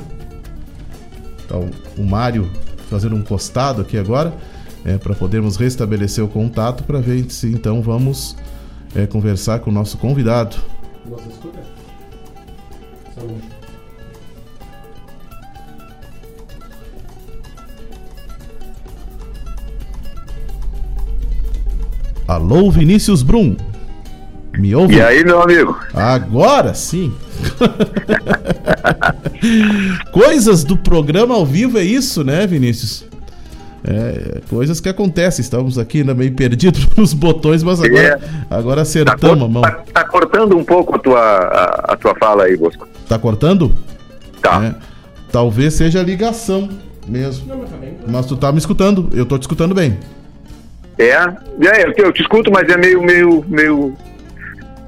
Então, o Mário fazendo um costado aqui agora, é, para podermos restabelecer o contato, para ver se então vamos é, conversar com o nosso convidado. Você escuta? Saúde. Alô, Vinícius Brum. Me ouve? E aí, meu amigo? Agora sim. Coisas do programa ao vivo é isso, né, Vinícius? É, coisas que acontecem. Estamos aqui ainda meio perdidos nos botões, mas agora, agora acertamos a mão. Tá, tá cortando um pouco a tua, a, a tua fala aí, Bosco. Tá cortando? Tá. talvez seja a ligação mesmo. Mas tu tá me escutando, eu tô te escutando bem. É, é eu, te- eu te escuto, mas é meio, meio, meio.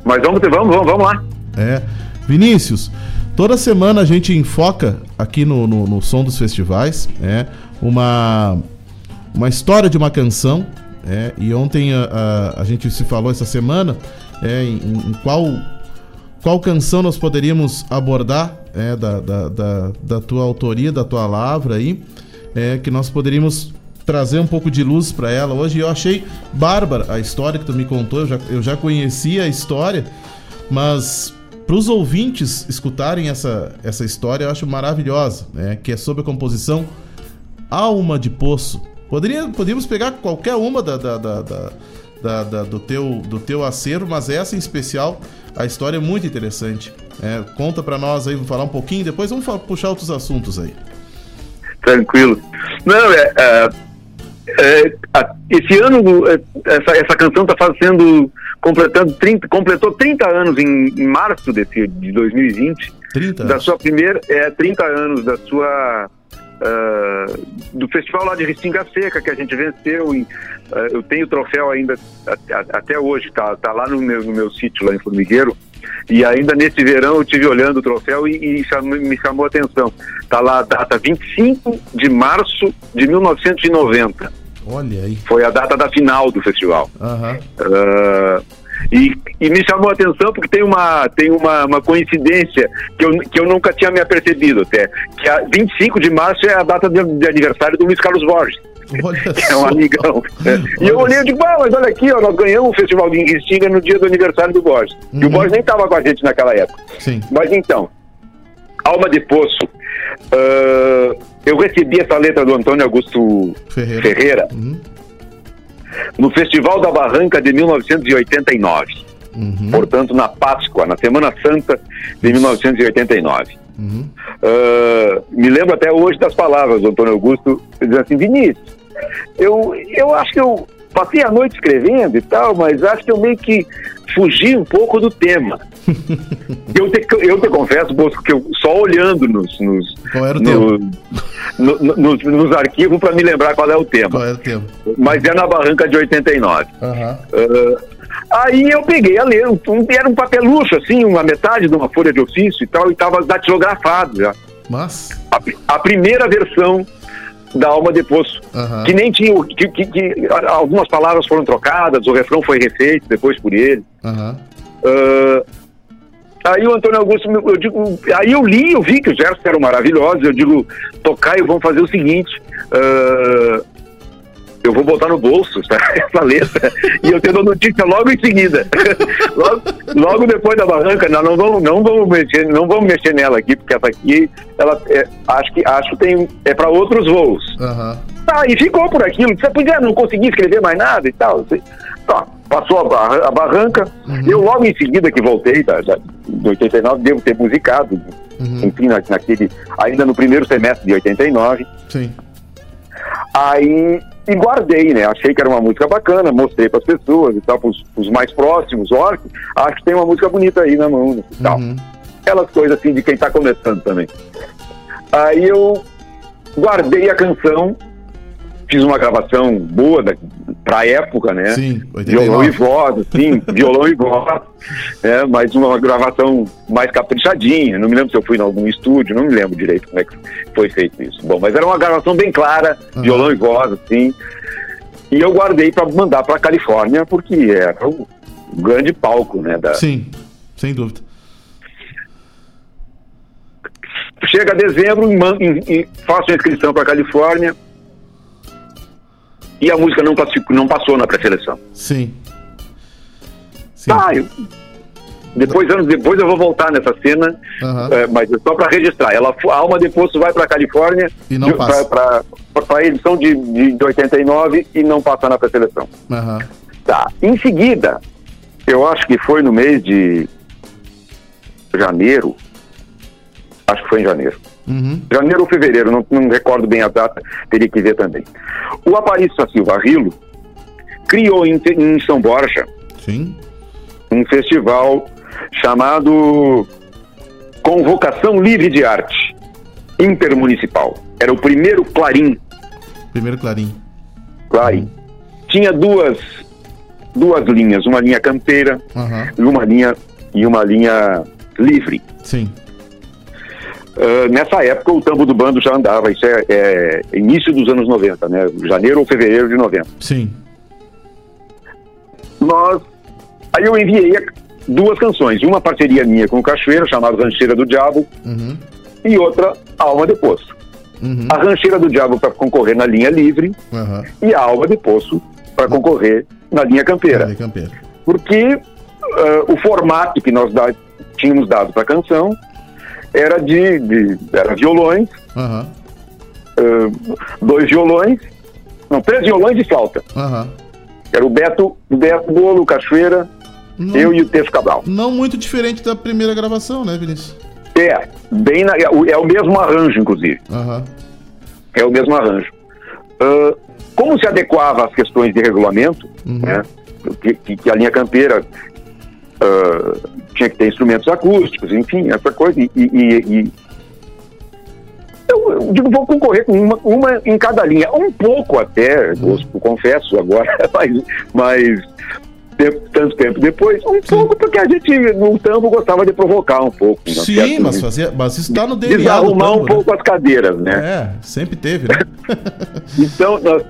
Mas vamos, vamos, vamos, vamos lá. É. Vinícius, toda semana a gente enfoca aqui no, no, no Som dos Festivais é, uma, uma história de uma canção. É, e ontem a, a, a gente se falou essa semana é, em, em qual, qual canção nós poderíamos abordar é, da, da, da, da tua autoria, da tua lavra aí, é, que nós poderíamos trazer um pouco de luz para ela hoje. Eu achei bárbara a história que tu me contou, eu já, eu já conhecia a história, mas para os ouvintes escutarem essa, essa história, eu acho maravilhosa, né? que é sobre a composição Alma de Poço. Poderia, poderíamos pegar qualquer uma da, da, da, da- da- da- do, teu, do teu acervo, mas essa em especial, a história é muito interessante. É, conta para nós aí, vamos falar um pouquinho, depois vamos puxar outros assuntos aí. Tranquilo. Não, é. é, é, esse ano, é, essa, essa canção está fazendo. Completando 30, completou 30 anos em, em março desse, de 2020. 30 Da sua primeira. É, 30 anos da sua. ah, do festival lá de Restinga Seca que a gente venceu. Em, ah, eu tenho o troféu ainda a- a- até hoje, tá, tá lá no meu, no meu sítio lá em Formigueiro. E ainda nesse verão eu tive olhando o troféu e, e chamou- me chamou a atenção. Tá lá a data 25 de março de 1990. Olha aí. Foi a data da final do festival. Aham. Ah, e, e me chamou a atenção porque tem uma, tem uma, uma coincidência que eu, que eu nunca tinha me apercebido até. Que a 25 de março é a data de, de aniversário do Luiz Carlos Borges. que é um amigão. né? E eu olhei e digo, ah, mas olha aqui, ó, nós ganhamos o Festival de Inguistinga no dia do aniversário do Borges. E o Borges nem estava com a gente naquela época. Sim. Mas então, Alma de Poço. Ah, eu recebi essa letra do Antônio Augusto Ferreira. Ferreira no Festival da Barranca de 1989. Portanto, na Páscoa, na Semana Santa de 1989. Ah, me lembro até hoje das palavras do Antônio Augusto, dizendo assim, Vinícius, eu, eu acho que eu passei a noite escrevendo e tal, mas acho que eu meio que fugi um pouco do tema. eu, te, eu te confesso, Bosco, que eu só olhando nos, nos, Qual era o no- no- no- nos, nos arquivos para me lembrar qual é o tema. Qual era o tema? Mas é na Barranca de 89. Aham. Ah, aí eu peguei a ler, um, era um papelucho, assim, uma metade de uma folha de ofício e tal, e estava datilografado já. Mas. A, a primeira versão da Alma de Poço, Aham. que nem tinha, que, que- que algumas palavras foram trocadas, o refrão foi refeito depois por ele. Aham. Ah, aí o Antônio Augusto, eu digo, aí eu li, eu vi que os versos eram maravilhosos, eu digo, Tocaio, vamos fazer o seguinte, ah, eu vou botar no bolso essa, essa letra e eu tenho a notícia logo em seguida. logo, logo depois da barranca, não, não vamos, não vamos mexer, não vamos mexer nela aqui, porque essa aqui, ela é, acho que acho que tem é para outros voos. Aham. Tá, e ficou por aquilo. Você podia não conseguir escrever mais nada e tal. assim. Tá, passou a, barra- a barranca. Eu logo em seguida que voltei da, da, de 89, devo ter musicado. Enfim, na, naquele, ainda no primeiro semestre de 89. Sim. Aí, e guardei, né? Achei que era uma música bacana, mostrei para as pessoas e tal, para os mais próximos. Olha, acho que tem uma música bonita aí na mão né, e tal. Aquelas coisas assim de quem tá começando também. Aí eu guardei a canção, fiz uma gravação boa da, pra época, né? Sim, Violão 89. e voz, assim, violão e voz, né? Mas uma gravação mais caprichadinha. Não me lembro se eu fui em algum estúdio, não me lembro direito como é que foi feito isso. Bom, mas era uma gravação bem clara, violão e voz, assim. E eu guardei para mandar para Califórnia, porque era o grande palco, né? Da... Sim, sem dúvida. Chega dezembro, faço a inscrição para Califórnia e a música não, classificou, não passou na pré-seleção. Sim. Tá, eu- depois, anos depois eu vou voltar nessa cena, é, mas é só para registrar. Ela, a Alma de Poço vai para Califórnia E não passa. para a edição de, de, de 89 e não passa na pré-seleção. Aham. Tá. Em seguida, eu acho que foi no mês de janeiro. Acho que foi em janeiro. Uhum. Janeiro ou fevereiro, não, não recordo bem a data, teria que ver também. O Aparício Silva Rilo criou em, em São Borja Sim. um festival chamado Convocação Livre de Arte Intermunicipal. Era o primeiro Clarim. Primeiro Clarim. Clarim. Tinha duas, duas linhas, uma linha campeira Aham. e uma linha, e uma linha livre. Sim. Ah, nessa época o tambo do bando já andava, isso é, é início dos anos 90, né? Janeiro ou fevereiro de 90. Sim. Nós. Aí eu enviei duas canções, uma parceria minha com o Cachoeira, chamada Rancheira do Diabo, Uhum. e outra Alma de Poço. Uhum. A Rancheira do Diabo para concorrer na linha livre Aham. e a Alma de Poço para concorrer na linha campeira. Cadê Campeiro? Porque ah, o formato que nós tínhamos dado para a canção era de, de- era violões, Aham. ah, dois violões, não, três violões e flauta. Aham. Era o Beto, o Beto Bolo, Cachoeira, Não- eu e o Texto Cabral. Não muito diferente da primeira gravação, né, Vinícius? É, bem na- é, o, é o mesmo arranjo, inclusive. Aham. É o mesmo arranjo. Ah, como se adequava às questões de regulamento, né, que, que- a linha campeira ah, tinha que ter instrumentos acústicos, enfim, essa coisa. E, e- e- eu, eu digo, vou concorrer com uma, uma em cada linha. Um pouco até, eu confesso agora, mas, mas tempo- tanto tempo depois, um pouco porque a gente no tambo gostava de provocar um pouco. né, Sim, mas, fazia, mas isso tá no DNA Desarrumar um tambo, né? pouco as cadeiras, né? É, sempre teve, né? Então, nós,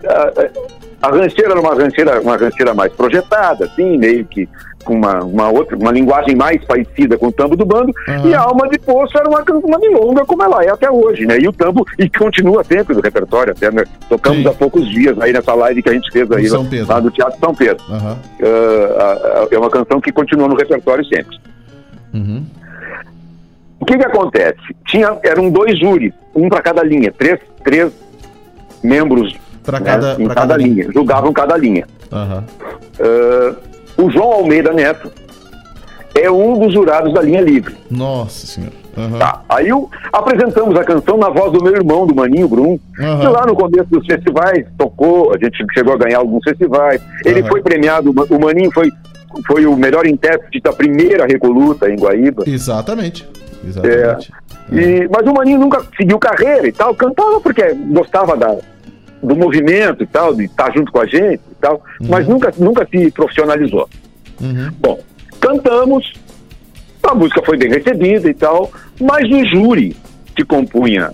a, rancheira era uma rancheira, uma rancheira mais projetada, assim, meio que com uma, uma outra, uma linguagem mais parecida com o tambo do bando, e a alma de poço era uma, uma milonga como ela é até hoje, né? E o tambo, e continua sempre no repertório, até né? tocamos há poucos dias aí nessa live que a gente fez aí lá- lá do Teatro São Pedro. Ah, ah, é uma canção que continua no repertório sempre. Uhum. O que que acontece? Tinha, eram dois júris, um para cada linha, três, três membros Pra né, cada- cada, cada linha, julgavam cada linha. Aham. Ah, o João Almeida Neto é um dos jurados da linha livre. Nossa senhora. Aham. Tá. Aí apresentamos a canção na voz do meu irmão, do Maninho Brum, Aham. que lá no começo dos festivais tocou, a gente chegou a ganhar alguns festivais. Ele foi premiado, o Maninho foi, foi o melhor intérprete da primeira Recoluta em Guaíba. Exatamente. É, Exatamente. e, mas o Maninho nunca seguiu carreira e tal, cantava porque gostava da, do movimento e tal, de estar junto com a gente e tal, mas nunca, nunca se profissionalizou. Uhum. Bom, cantamos, a música foi bem recebida e tal, mas o júri que compunha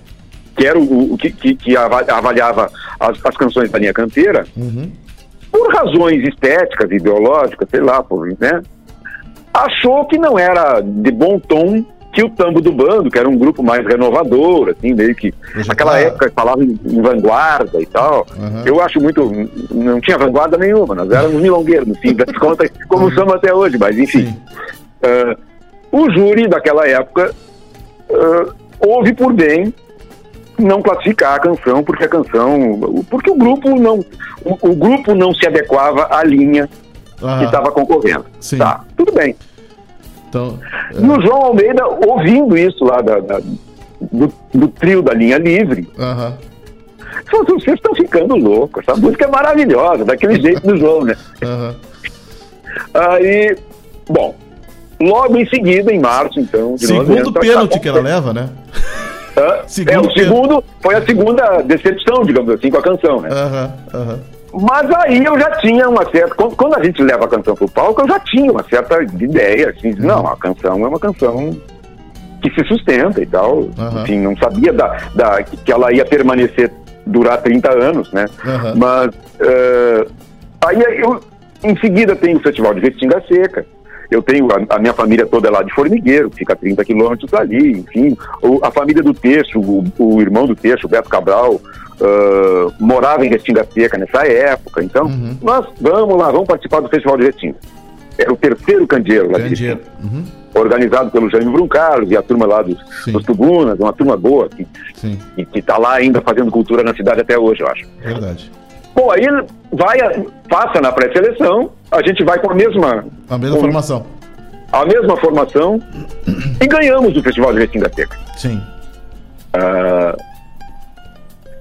que era o, o que, que, que ava- avaliava as, as canções da linha canteira, por razões estéticas, ideológicas, sei lá, por, né? Achou que não era de bom tom que o Tambo do Bando, que era um grupo mais renovador, assim, meio que. Naquela época falava em, em vanguarda e tal. Eu acho muito. Não tinha vanguarda nenhuma, nós éramos milongueiros, no fim das contas, como somos até hoje, mas enfim. Ah, o júri daquela época ah, houve por bem não classificar a canção porque a canção porque o grupo não o, o grupo não se adequava à linha que estava concorrendo tá tudo bem Então, e o João Almeida ouvindo isso lá da, da- do, do trio da linha livre. Falou, vocês estão ficando loucos. Essa música é maravilhosa daquele jeito do João né? Aí bom logo em seguida em março então de Segundo 90, pênalti que ela leva, né? Hã? é, o segundo foi a segunda decepção, digamos assim, com a canção, né? Mas aí eu já tinha uma certa. Quando, a gente leva a canção pro palco, eu já tinha uma certa ideia, assim, de, não, a canção é uma canção que se sustenta e tal. Enfim, não sabia da, da, que ela ia permanecer, durar 30 anos, né? Mas eh, aí eu, em seguida tem o Festival de Restinga Seca. Eu tenho a, a minha família toda lá de Formigueiro, fica a 30 quilômetros dali, enfim. O- a família do Teixo, o, o irmão do Teixo, o Beto Cabral, ah, morava em Restinga Seca nessa época. Então, nós vamos lá, vamos participar do Festival de Restinga. Era o terceiro candeeiro lá de Restinga. Organizado pelo Jaime Bruncarlos e a turma lá dos, dos Tubunas, uma turma boa que, e que está lá ainda fazendo cultura na cidade até hoje, eu acho. Verdade. Bom, aí vai, passa na pré-seleção, a gente vai com a mesma. A mesma com formação. A mesma formação e ganhamos o Festival de Restinga Seca. Sim. Ah,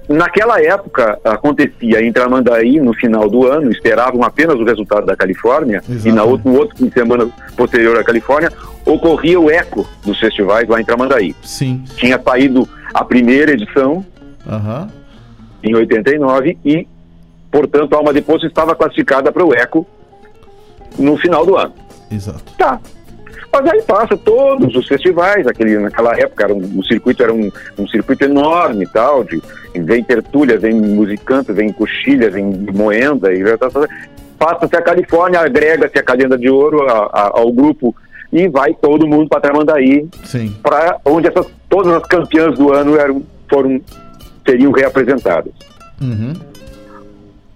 naquela época acontecia em Tramandaí no final do ano, esperavam apenas o resultado da Califórnia e na outro, no outro fim de semana posterior à Califórnia ocorria o eco dos festivais lá em Tramandaí. Sim. Tinha saído a primeira edição Aham. em 89 e, portanto, a Alma de Poço estava classificada para o eco no final do ano. Exato. Tá. Mas aí passa todos os festivais, aquele, naquela época era um, o circuito era um, um circuito enorme e tal, de, vem tertúlia, vem musicante, vem coxilha, vem moenda, e passa-se a Califórnia, agrega-se a Calenda de Ouro a- a- ao grupo e vai todo mundo para Tramandaí, para onde essas, todas as campeãs do ano eram, foram, seriam reapresentadas. Uhum.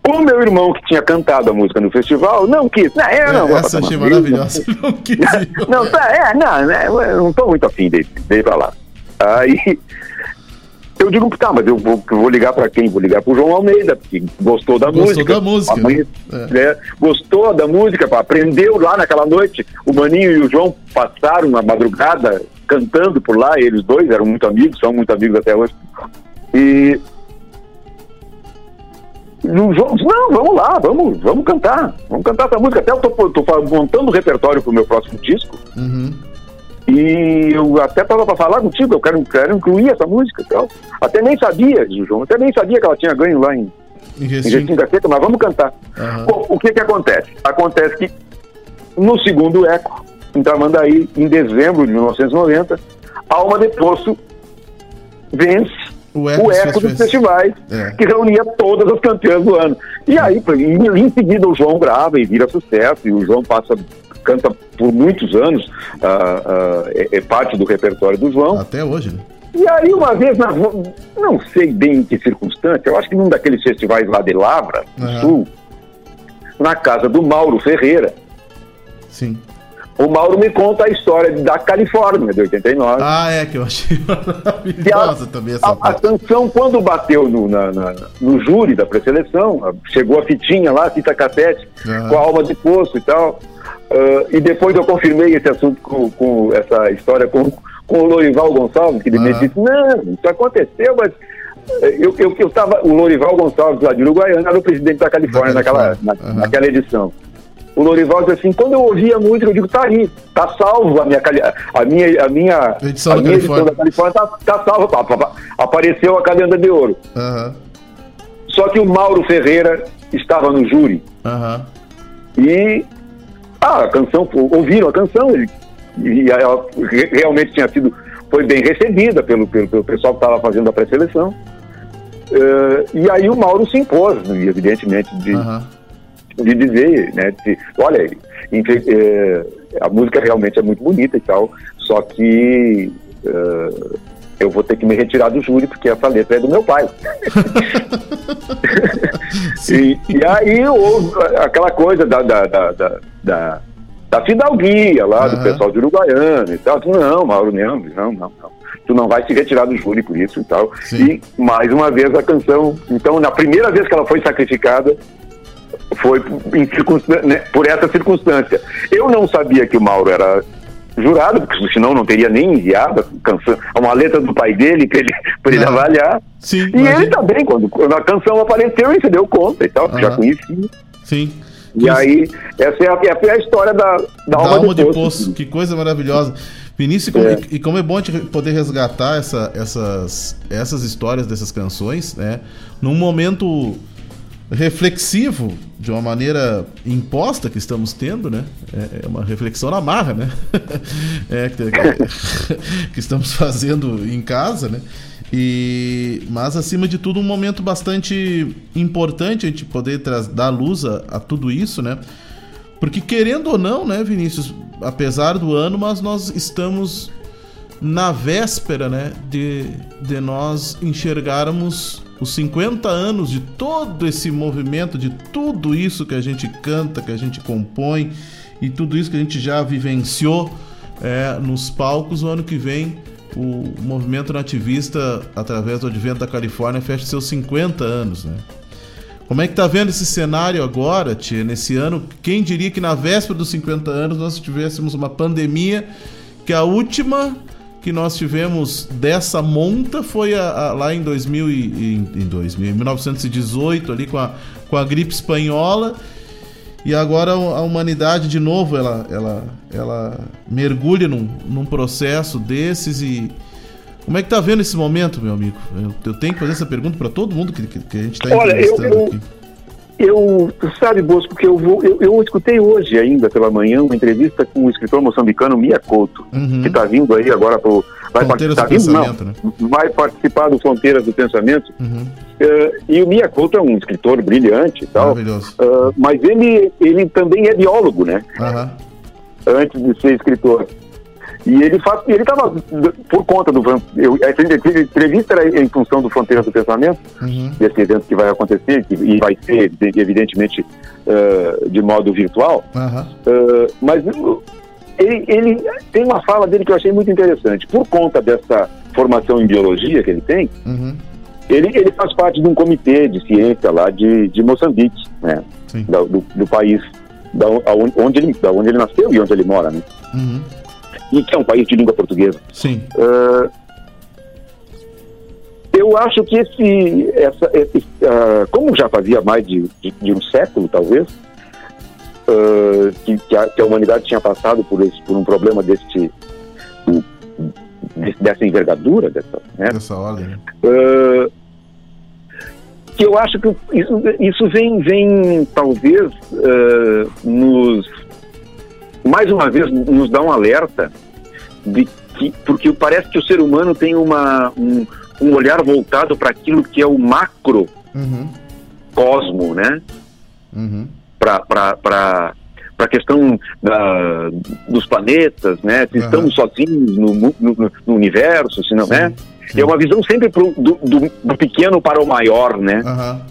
O meu irmão que tinha cantado a música no festival não quis. Não, eu não vou Essa achei maravilhosa. Não quis não, tá, é, não, né, eu não tô muito afim dele, dele pra lá. Aí eu digo, tá, mas eu vou, vou ligar pra quem? Vou ligar pro João Almeida, que gostou da Gostou música. da música, mãe, né? né, gostou da música, aprendeu lá naquela noite. O Maninho e o João passaram uma madrugada cantando por lá, eles dois eram muito amigos, são muito amigos até hoje. E não, vamos lá, vamos, vamos cantar, vamos cantar essa música. Até eu tô, tô montando o repertório pro meu próximo disco. Uhum. E eu até tava para falar contigo, eu quero, quero incluir essa música tal. Até nem sabia, João, até nem sabia que ela tinha ganho lá em, Em Restinga. Restinga Seca, mas vamos cantar. Bom, o que que acontece? Acontece que no segundo eco, em Tramandaí, em dezembro de 1990, Alma de Poço vence o eco, dos dos festivais. É. que reunia todas as campeãs do ano. E aí, em, seguida, o João grava e vira sucesso, e o João passa, canta por muitos anos, ah, ah, é, é parte do repertório do João. Até hoje, né? E aí, uma vez, na, não sei bem em que circunstância, eu acho que num daqueles festivais lá de Lavra, no Aham. Sul, na casa do Mauro Ferreira, Sim. O Mauro me conta a história da Califórnia, de 89. Ah, é, que eu achei maravilhosa também essa A, a canção, quando bateu no, na- na- no júri da pré-seleção, a- chegou a fitinha lá, fita cassete, Aham. com a alma de poço e tal. ah, e depois eu confirmei esse assunto com, com essa história com, com o Lorival Gonçalves, que ele me Aham. disse: não, isso aconteceu, mas. eh, Eu, eu, eu tava, o Lorival Gonçalves, lá de Uruguaiana, era o presidente da Califórnia, naquela, na- naquela edição. O Lorival disse assim: quando eu ouvi a música, eu digo, tá aí, tá salvo a minha, a minha, a minha, Edição a da minha Califórnia. edição da Califórnia, tá, tá salva, pá, pá, pá. apareceu a calenda de ouro. Aham. Só que o Mauro Ferreira estava no júri. Aham. E ah, a canção, ouviram a canção, ele, e ela re- realmente tinha sido foi bem recebida pelo, pelo, pelo pessoal que estava fazendo a pré-seleção. Eh, e aí o Mauro se impôs, né, evidentemente, de, de dizer, né, de, olha, infe- eh, a música realmente é muito bonita e tal, só que eh, eu vou ter que me retirar do júri porque essa letra é do meu pai. e, e aí houve aquela coisa da, da, da, da, da, da fidalguia lá, do Aham. pessoal de Uruguaiana e tal. Disse, Não, Mauro, não, não, não, não. Tu não vai se retirar do júri por isso e tal. E mais uma vez a canção. Então, na primeira vez que ela foi sacrificada, foi né, por essa circunstância. Eu não sabia que o Mauro era jurado, porque senão não teria nem enviado a canção, uma letra do pai dele para ele, pra ele avaliar. e ele também, quando, quando a canção apareceu, ele se deu conta e tal, porque já conhecia. Sim. E aí, essa é a, é a história da, da, alma, alma de de poço. poço. Que coisa maravilhosa. Vinícius, e como, É. e como é bom a gente poder resgatar essa- essas, essas histórias dessas canções, né? Num momento reflexivo, de uma maneira imposta que estamos tendo, né? É, é uma reflexão na marra, né? É, que, estamos fazendo em casa, né? E, mas acima de tudo um momento bastante importante a gente poder dar luz a, a tudo isso, né? Porque querendo ou não, né, Vinícius, apesar do ano, mas nós estamos na véspera, né, de, de nós enxergarmos os 50 anos de todo esse movimento, de tudo isso que a gente canta, que a gente compõe e tudo isso que a gente já vivenciou é, nos palcos. O ano que vem, o movimento nativista, através do Advento da Califórnia, fecha seus 50 anos, né? Como é que tá vendo esse cenário agora, tia, nesse ano? Quem diria que na véspera dos 50 anos nós tivéssemos uma pandemia, que a última que nós tivemos dessa monta foi a- a- lá em 2000 e, em, em 2000, em 1918 ali com a, com a gripe espanhola e agora a humanidade de novo ela, ela, ela mergulha num, num processo desses e como é que tá vendo esse momento, meu amigo? Eu, eu tenho que fazer essa pergunta para todo mundo que, que, que a gente está Olha, eu, entrevistando eu, aqui. Eu, tu sabe, Bosco, que eu vou. Eu, eu escutei hoje ainda pela manhã uma entrevista com o escritor moçambicano Mia Couto, que está vindo aí agora pro. Vai Fronteiras participar, do Pensamento, não, vai participar do Fronteiras do Pensamento. Uhum. Eh, e o Mia Couto é um escritor brilhante e tal. Maravilhoso. Eh, mas ele, ele também é biólogo, né? Aham. Antes de ser escritor. E ele faz, ele estava por conta do eu, essa entrevista era em função do Fronteiras do Pensamento, Uhum. desse evento que vai acontecer que, e vai ser evidentemente eh, de modo virtual. Aham. Uh, mas uh, ele, ele tem uma fala dele que eu achei muito interessante. Por conta dessa formação em biologia que ele tem, Uhum. ele, ele faz parte de um comitê de ciência lá de, de Moçambique, né? Da- do, do país da, onde, ele, da onde ele nasceu e onde ele mora, né? E que é um país de língua portuguesa. Sim. Uh, eu acho que esse, essa, esse uh, como já fazia mais de, de, de um século, talvez, uh, que, que, a, que a humanidade tinha passado por, esse, por um problema deste, desse- dessa envergadura, dessa, né? Dessa ordem, né? Uh, que eu acho que isso, isso vem, vem talvez nos mais uma vez nos dá um alerta de que porque parece que o ser humano tem uma, um, um olhar voltado para aquilo que é o macro Uhum. cosmo, né? Uhum. para a questão da, dos planetas, né? Se Aham. estamos sozinhos no, no, no universo, se não é. É uma visão sempre pro- do, do- do pequeno para o maior, né? Aham.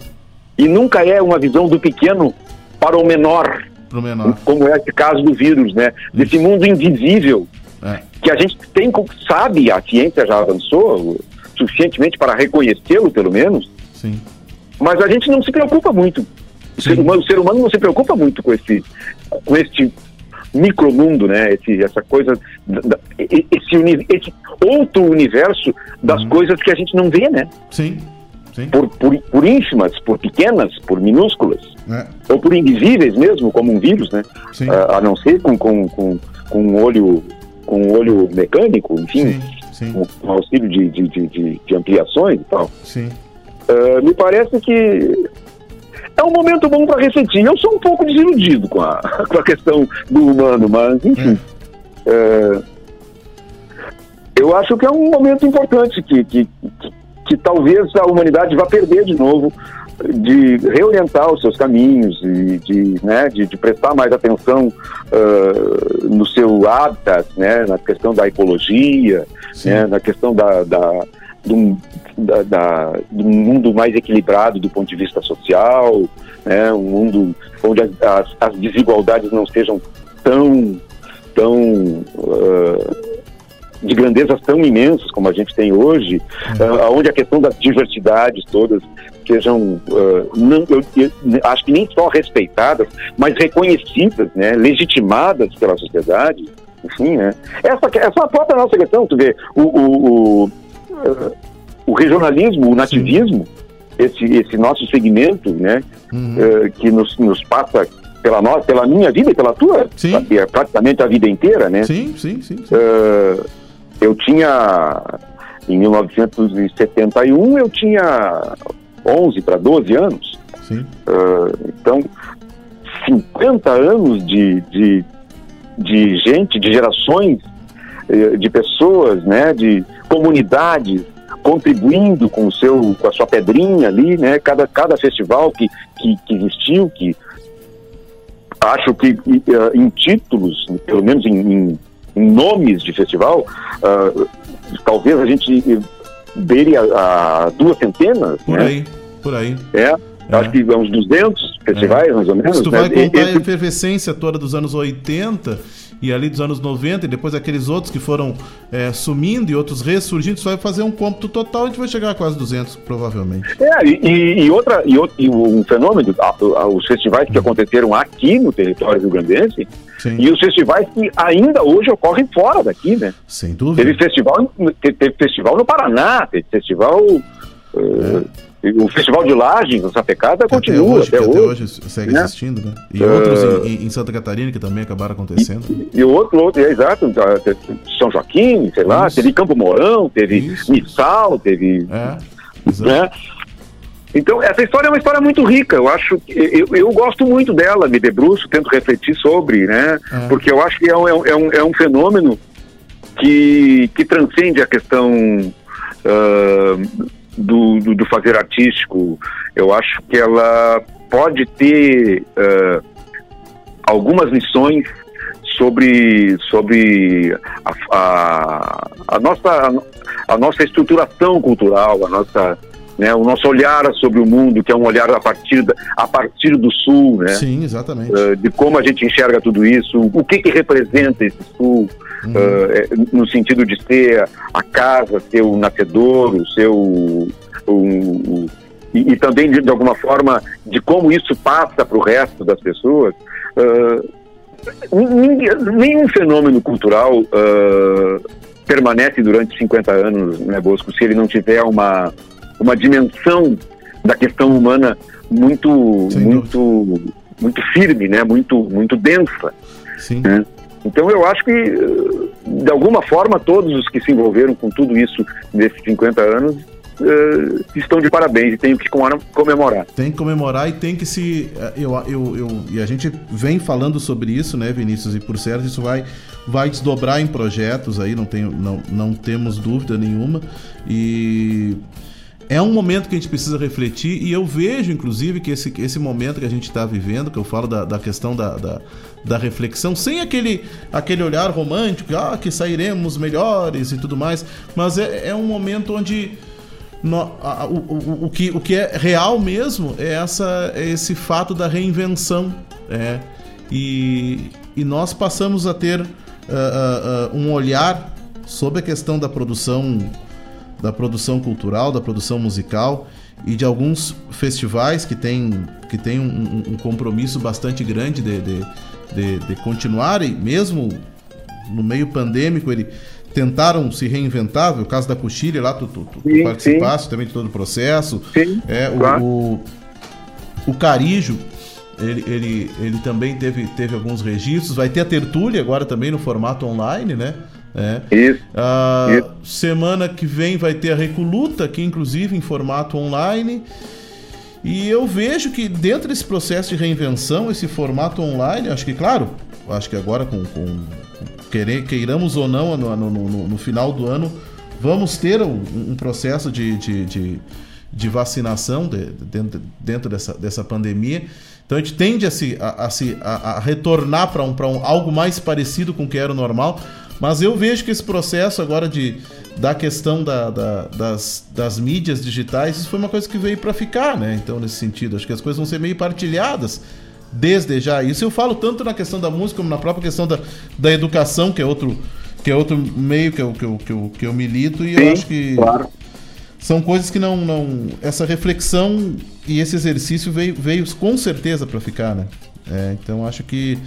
E nunca é uma visão do pequeno para o menor, Pro menor. como é esse caso do vírus, né? Desse mundo invisível É. que a gente tem, sabe, a ciência já avançou suficientemente para reconhecê-lo, pelo menos, Sim. mas a gente não se preocupa muito. O ser, humano, o ser humano não se preocupa muito com esse, com este micromundo, né? Esse, essa coisa, da- esse, uni- esse outro universo das coisas que a gente não vê, né? Sim. Sim. Por, por, por ínfimas, por pequenas, por minúsculas, É. ou por invisíveis mesmo, como um vírus, né? A, a não ser com, com, com, com um olho com um olho mecânico, enfim, Com, com auxílio de, de, de, de- ampliações e tal. Sim. Uh, me parece que é um momento bom para refletir. Eu sou um pouco desiludido com a, com a questão do humano, mas enfim. Uh, eu acho que é um momento importante que, que, que, que talvez a humanidade vá perder de novo de reorientar os seus caminhos e de, né, de, de prestar mais atenção uh, no seu habitat, né, na questão da ecologia, né, na questão da, da, do, da, da, do mundo mais equilibrado do ponto de vista social, né, um mundo onde as, as, as desigualdades não sejam tão, tão uh, de grandezas tão imensas como a gente tem hoje, uh, onde a questão das diversidades todas sejam, uh, não, eu, eu, acho que nem só respeitadas, mas reconhecidas, né, legitimadas pela sociedade, enfim, né. Essa, essa é a própria nossa questão, tu vê, o, o, o, uh, o regionalismo, o nativismo, esse, esse nosso segmento, né, uh, que nos, nos passa pela nossa, pela minha vida e pela tua, sim. é praticamente a vida inteira, né? Sim, sim, sim. sim. Uh, eu tinha, em 1971, eu tinha 11 para 12 anos. Uh, então, 50 anos de, de, de gente, de gerações, de pessoas, né, de comunidades contribuindo com o seu com a sua pedrinha ali, né? Cada cada festival que que, que existiu, que acho que uh, em títulos, pelo menos em, em, em nomes de festival, uh, talvez a gente beire a, a duas centenas, Por né? aí, por aí. É, acho que uns 200 festivais, mais ou menos. Se tu né? vai contar Esse- a efervescência toda dos anos 80 e ali dos anos 90 e depois aqueles outros que foram é, sumindo e outros ressurgindo, tu vai fazer um cômputo total e a gente vai chegar a quase 200, provavelmente. É, e, e- outra, e, outro, e um fenômeno, os festivais que aconteceram aqui no território rio-grandense e os festivais que ainda hoje ocorrem fora daqui, né? Sem dúvida. Teve festival, te- teve festival no Paraná, teve festival. eh, O Festival de Lages, na Sapecada, continua hoje, até hoje. até hoje segue né? existindo, né? E É. outros em, em- Santa Catarina que também acabaram acontecendo. E o outro, outro é exato, São Joaquim, sei lá, teve Campo Mourão, teve Missal, teve. É, né? Então, essa história é uma história muito rica. Eu acho que eu, eu gosto muito dela, me debruço, tento refletir sobre, né? É. Porque eu acho que é um, é um- é um, é fenômeno que, que transcende a questão ah, do, do, do fazer artístico. Eu acho que ela pode ter ah, algumas lições sobre, sobre a, a, a nossa, a nossa estruturação cultural, a nossa, né, o nosso olhar sobre o mundo, que é um olhar a partir, da, a partir do sul, né? Sim, exatamente. Uh, de como a gente enxerga tudo isso, o que que representa esse sul, uh, no sentido de ser a casa, ser o nascedouro, ser o, o- o- e, e também de, de alguma forma de como isso passa para o resto das pessoas. Uh, nenhum fenômeno cultural uh, permanece durante 50 anos, né, Bosco, se ele não tiver uma, uma dimensão da questão humana muito, muito, muito firme, né, muito, muito densa. Sim. né? Então eu acho que, uh, de alguma forma, todos os que se envolveram com tudo isso nesses 50 anos uh, estão de parabéns e tenho que comemora- comemorar. Tem que comemorar e tem que se. eh, Eu, eu, eu, e a gente vem falando sobre isso, né, Vinícius? E por certo, isso vai, vai desdobrar em projetos aí, não, tenho, não, não temos dúvida nenhuma. E é um momento que a gente precisa refletir, e eu vejo, inclusive, que esse, esse momento que a gente está vivendo, que eu falo da, da questão da, da, da reflexão, sem aquele, aquele olhar romântico, ah, que sairemos melhores e tudo mais, mas é, é um momento onde no- a- o, o, o que, o que é real mesmo é, essa, é esse fato da reinvenção. É, e, e nós passamos a ter ah, ah, um olhar sobre a questão da produção da produção cultural, da produção musical e de alguns festivais que têm que tem um, um- compromisso bastante grande de, de, de, de continuar e mesmo no meio pandêmico ele tentaram se reinventar, o caso da Coxilha lá, tu, tu, tu Sim, participaste também de todo o processo. é, o, claro. o, o Carijo, ele, ele, ele também teve, teve alguns registros. Vai ter a tertúlia agora também no formato online, né? É. Isso. Ah, Isso. Semana que vem vai ter a Recoluta, aqui inclusive em formato online. E eu vejo que dentro desse processo de reinvenção, esse formato online, acho que, claro, acho que agora com, com, querer, queiramos ou não, no, no, no, no final do ano, vamos ter um, um processo de, de, de, de vacinação de- dentro, dentro dessa, dessa pandemia. Então a gente tende a, se, a, a se, a, a retornar para um, pra um, algo mais parecido com o que era o normal. Mas eu vejo que esse processo agora de, da questão da, da- das, das mídias digitais, isso foi uma coisa que veio para ficar, né? Então, nesse sentido, acho que as coisas vão ser meio partilhadas desde já. Isso eu falo tanto na questão da música como na própria questão da, da educação, que é outro, que é outro meio que eu, que eu, que eu, que eu milito, e Sim, eu acho que claro. são coisas que não, não. Essa reflexão e esse exercício veio, veio com certeza para ficar, né? É, então acho que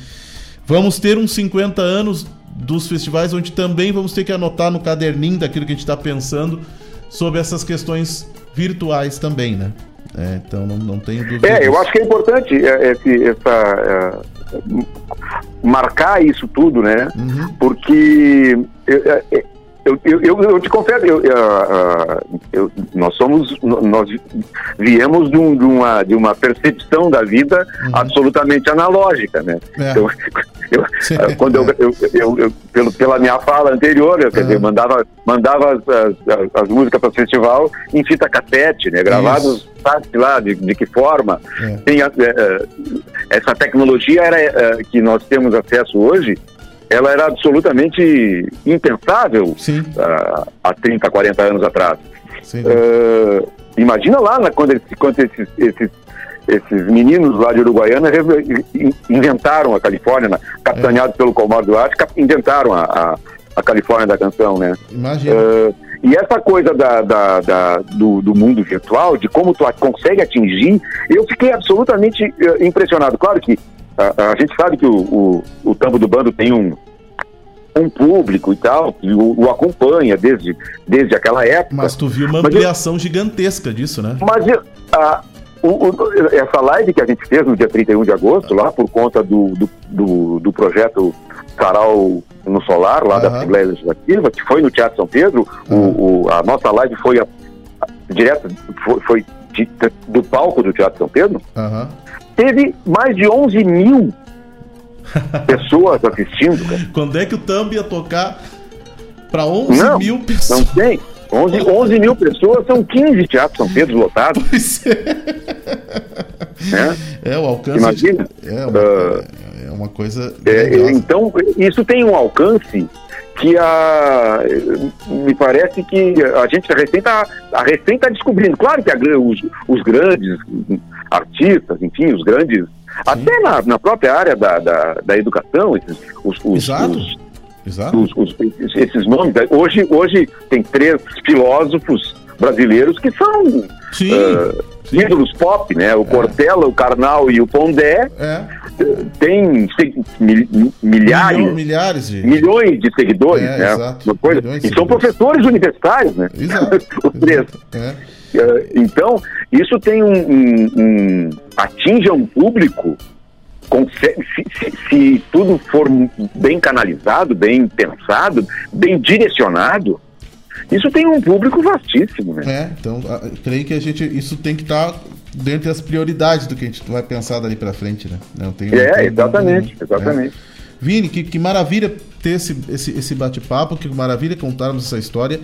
vamos ter uns 50 anos dos festivais onde também vamos ter que anotar no caderninho daquilo que a gente está pensando sobre essas questões virtuais também, né? É, então não, não tenho dúvida. É, eu disso. acho que é importante é, esse, essa, é, marcar isso tudo, né? Uhum. Porque eu, eu, eu, eu, te confesso, eu, eu, nós somos, nós viemos de, um- de uma, de uma percepção da vida absolutamente analógica, né? É. Então, eu- quando eu, eu, eu- eu- pelo, pela minha fala anterior, eu, quer dizer, mandava, mandava as, as- as músicas para o festival em fita cassete, né? Gravados, sabe lá de, de que forma. Tem a- é, é, essa tecnologia era, é, que nós temos acesso hoje, ela era absolutamente impensável ah, há 30, 40 anos atrás. Ah, imagina lá na- quando, esse- quando esses, esses, esses meninos lá de Uruguaiana inventaram a Califórnia, né? capitaneados pelo Comor Duarte, inventaram a, a, a Califórnia da canção, né? Imagina. Ah, e essa coisa da, da- da- do, do mundo virtual, de como tu consegue atingir, eu fiquei absolutamente eh, impressionado. Claro que a, a gente sabe que o, o, o Tambo do Bando tem um, um público e tal, que o, o acompanha desde, desde aquela época. Mas tu viu uma Mas eu- ampliação gigantesca disso, né? mas a- o- essa live que a gente fez no dia 31 de agosto, lá por conta do, do, do, do projeto Sarau no Solar, lá da. Assembleia Legislativa, que foi no Teatro São Pedro, o, o- a nossa live foi a, direta, foi, foi de- do palco do Teatro São Pedro, Aham. Teve mais de 11 mil pessoas assistindo, cara. Quando é que o Thumb ia tocar pra 11 Não, mil pessoas? Não tem. 11, 11 mil pessoas são 15 teatros São Pedro lotados. é. É, o alcance. Imagina. É uma, Ah, é uma coisa. É, então, isso tem um alcance que a, me parece que a gente recém está recém tá descobrindo. Claro que a os, os grandes artistas, enfim, os grandes. Até na, na própria área da, da, da educação, esses, os, os, os- Exato. os- os- esses nomes. né? Hoje, hoje tem três filósofos brasileiros que são ah, ídolos pop, né? O Cortella, o Karnal e o Pondé têm se- mil- milhares, Milhão- milhares de. milhões de seguidores, É, né? exato. Uma coisa- e são professores universitários, né? Os três. É. Então, isso tem um, um- um- atinge um público se, se- se tudo for bem canalizado, bem pensado, bem direcionado, isso tem um público vastíssimo, né? É, então creio que a gente. Isso tem que estar dentro das prioridades do que a gente vai pensar dali pra frente, né? Não tem, É, tem exatamente, né? exatamente. É. Vini, que, que maravilha ter esse, esse, esse bate-papo, que maravilha contarmos essa história.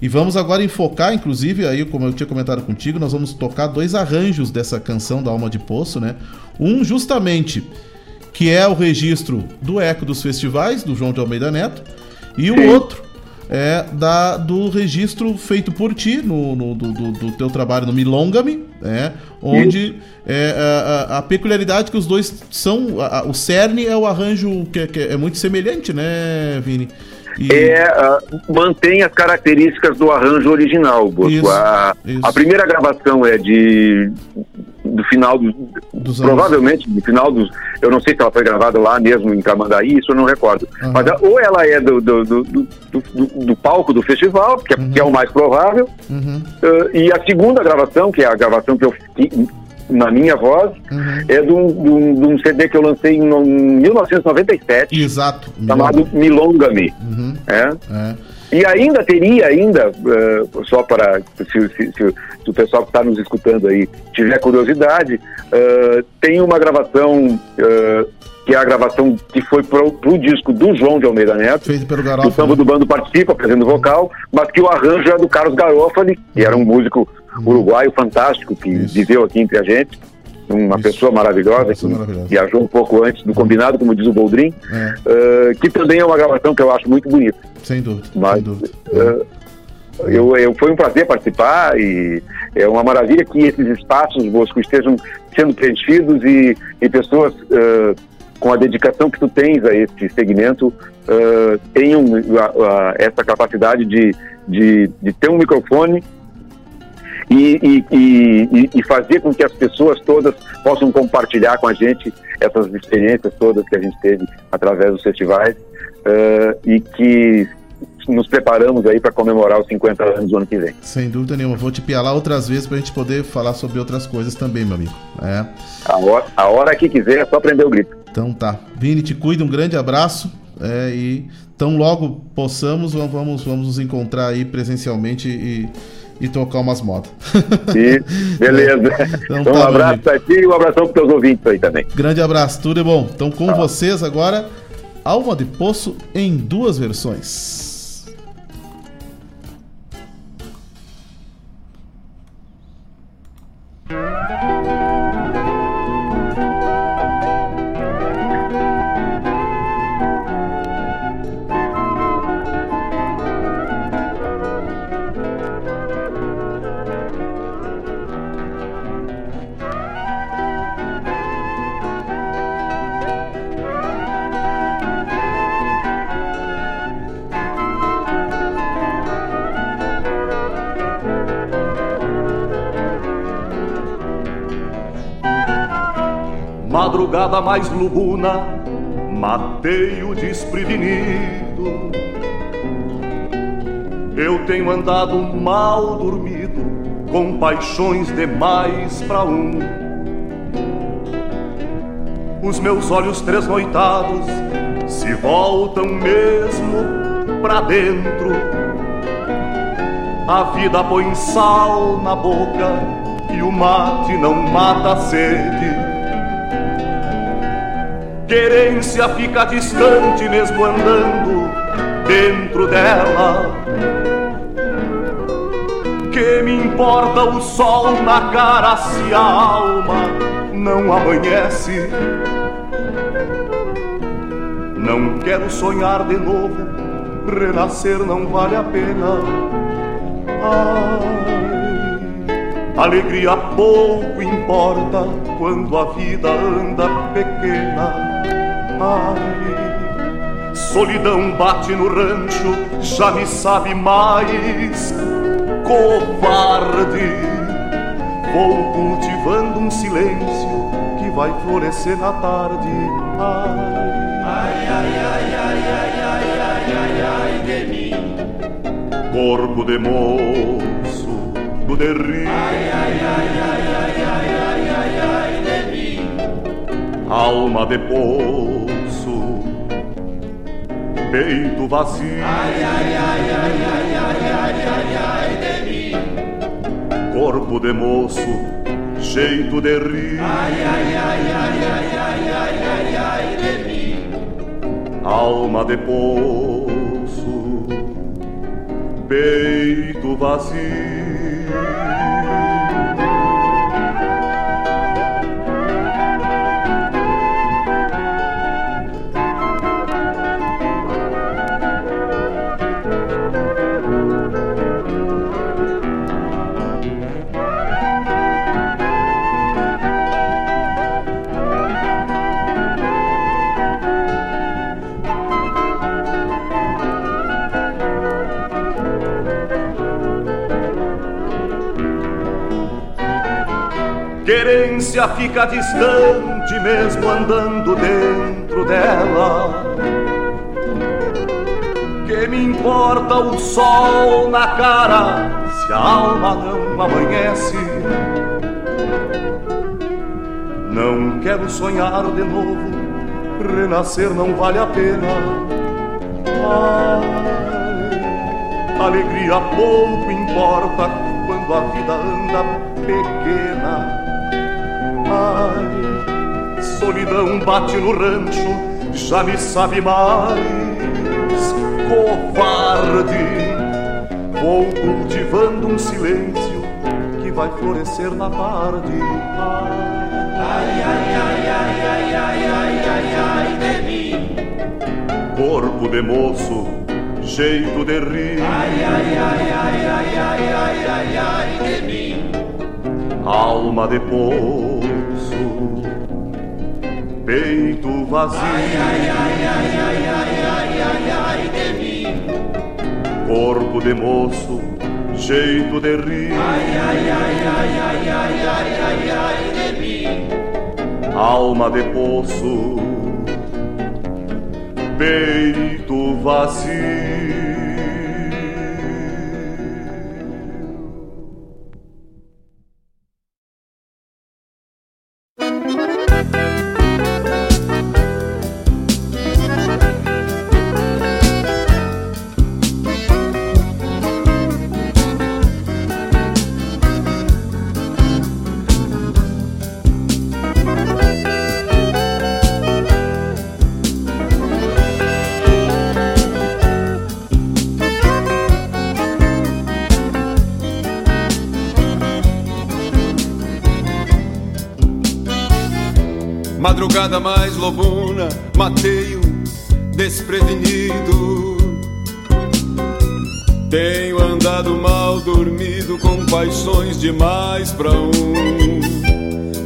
E vamos agora enfocar, inclusive, aí, como eu tinha comentado contigo, nós vamos tocar dois arranjos dessa canção da Alma de Poço, né? Um justamente que é o registro do Eco dos Festivais, do João de Almeida Neto, e o outro é da, do registro feito por ti no, no- do, do- do teu trabalho no Milongame, né? onde é, a, a- a peculiaridade que os dois são, a- a- o cerne é o arranjo que, é- que é muito semelhante, né, Vini? E- É, ah, mantém as características do arranjo original, Bosco. Isso, a, isso. a primeira gravação é de do final dos, anos- provavelmente do final dos eu não sei se ela foi gravada lá mesmo em Tramandaí, isso eu não recordo Aham. mas a- ou ela é do, do, do, do- do- palco do festival que é, que é o mais provável Uhum. ah, e a segunda gravação que é a gravação que eu fiz na minha voz Uhum. é de um, de um- de um CD que eu lancei em no- 1997 Exato. chamado Milongame Uhum. é? É. E ainda teria, ainda, eh, só para se, se- se- o pessoal que está nos escutando aí tiver curiosidade, eh, tem uma gravação eh, que é a gravação que foi pro, pro disco do João de Almeida Neto. Feito pelo que o Garofalo. samba do bando participa, apresentando vocal, mas que o arranjo é do Carlos Garofali, que era um músico uruguaio fantástico, que viveu aqui entre a gente. Uma pessoa maravilhosa, que viajou um pouco antes do combinado, como diz o Boldrin, É, eh, que também é uma gravação que eu acho muito bonita. sem dúvida. Mas, eh, eu, eu, foi um prazer participar e é uma maravilha que esses espaços, Bosco, estejam sendo preenchidos e, e pessoas eh, com a dedicação que tu tens a esse segmento eh, tenham a- a- essa capacidade de, de, de ter um microfone e, e, e- fazer com que as pessoas todas possam compartilhar com a gente essas experiências todas que a gente teve através dos festivais eh, e que nos preparamos aí para comemorar os 50 anos do ano que vem. Sem dúvida nenhuma. Vou te pialar outras vezes pra gente poder falar sobre outras coisas também, meu amigo. É. A hora, a hora que quiser, é só prender o grito. Então tá. Vini, te cuida, um grande abraço. É, e tão logo possamos, vamos, vamos nos encontrar aí presencialmente e, e tocar umas modas. Beleza. Então Então, tá, um meu abraço para ti e um abração para teus ouvintes aí também. Grande abraço, tudo de bom. Então com vocês agora, Alma de Poço em duas versões. Madrugada mais lubuna, matei o desprevenido. Eu tenho andado mal dormido, com paixões demais pra um. Os meus olhos tresnoitados se voltam mesmo pra dentro. A vida põe sal na boca e o mate não mata a sede. Querência fica distante mesmo andando dentro dela. Que me importa o sol na cara se a alma não amanhece? Não quero sonhar de novo, renascer não vale a pena. Ai, alegria pouco importa quando a vida anda pequena. Ai, solidão bate no rancho, já me sabe mais covarde. Vou cultivando um silêncio que vai florescer na tarde. Ai, ai, ai, ai, ai, ai, ai, ai, ai, de mim. Corpo de moço do derri. Ai, ai, ai, ai, ai, ai, ai, ai, ai, de mim. Alma de poço, peito vazio. Ai, ai, ai, ai, ai, ai, ai, ai, ai, de mim. Corpo de moço, jeito de rir. Ai, ai, ai, ai, ai, ai, ai, ai, ai, de mim. Alma de poço, peito vazio. Querência fica distante mesmo andando dentro dela. Que me importa o sol na cara se a alma não amanhece? Não quero sonhar de novo, renascer não vale a pena. Ai, Alegria pouco importa quando a vida anda pequena. Solidão bate no rancho, já me sabe mais covarde. Vou cultivando um silêncio que vai florescer na tarde. Ai, ai, ai, ai, ai, ai, ai, ai, ai de mim. Corpo de moço, jeito de rir. Ai, ai, ai, ai, ai, ai, ai, ai, ai de mim. Alma de poço, peito vazio. Ai, ai, ai, ai, ai, ai, ai, ai, de mim. Corpo de moço, jeito de rir. Ai, ai, ai, ai, ai, ai, ai, ai, ai de mim. Alma de poço, peito vazio. Madrugada mais lobuna, matei desprevenido. Tenho andado mal dormido com paixões demais pra um.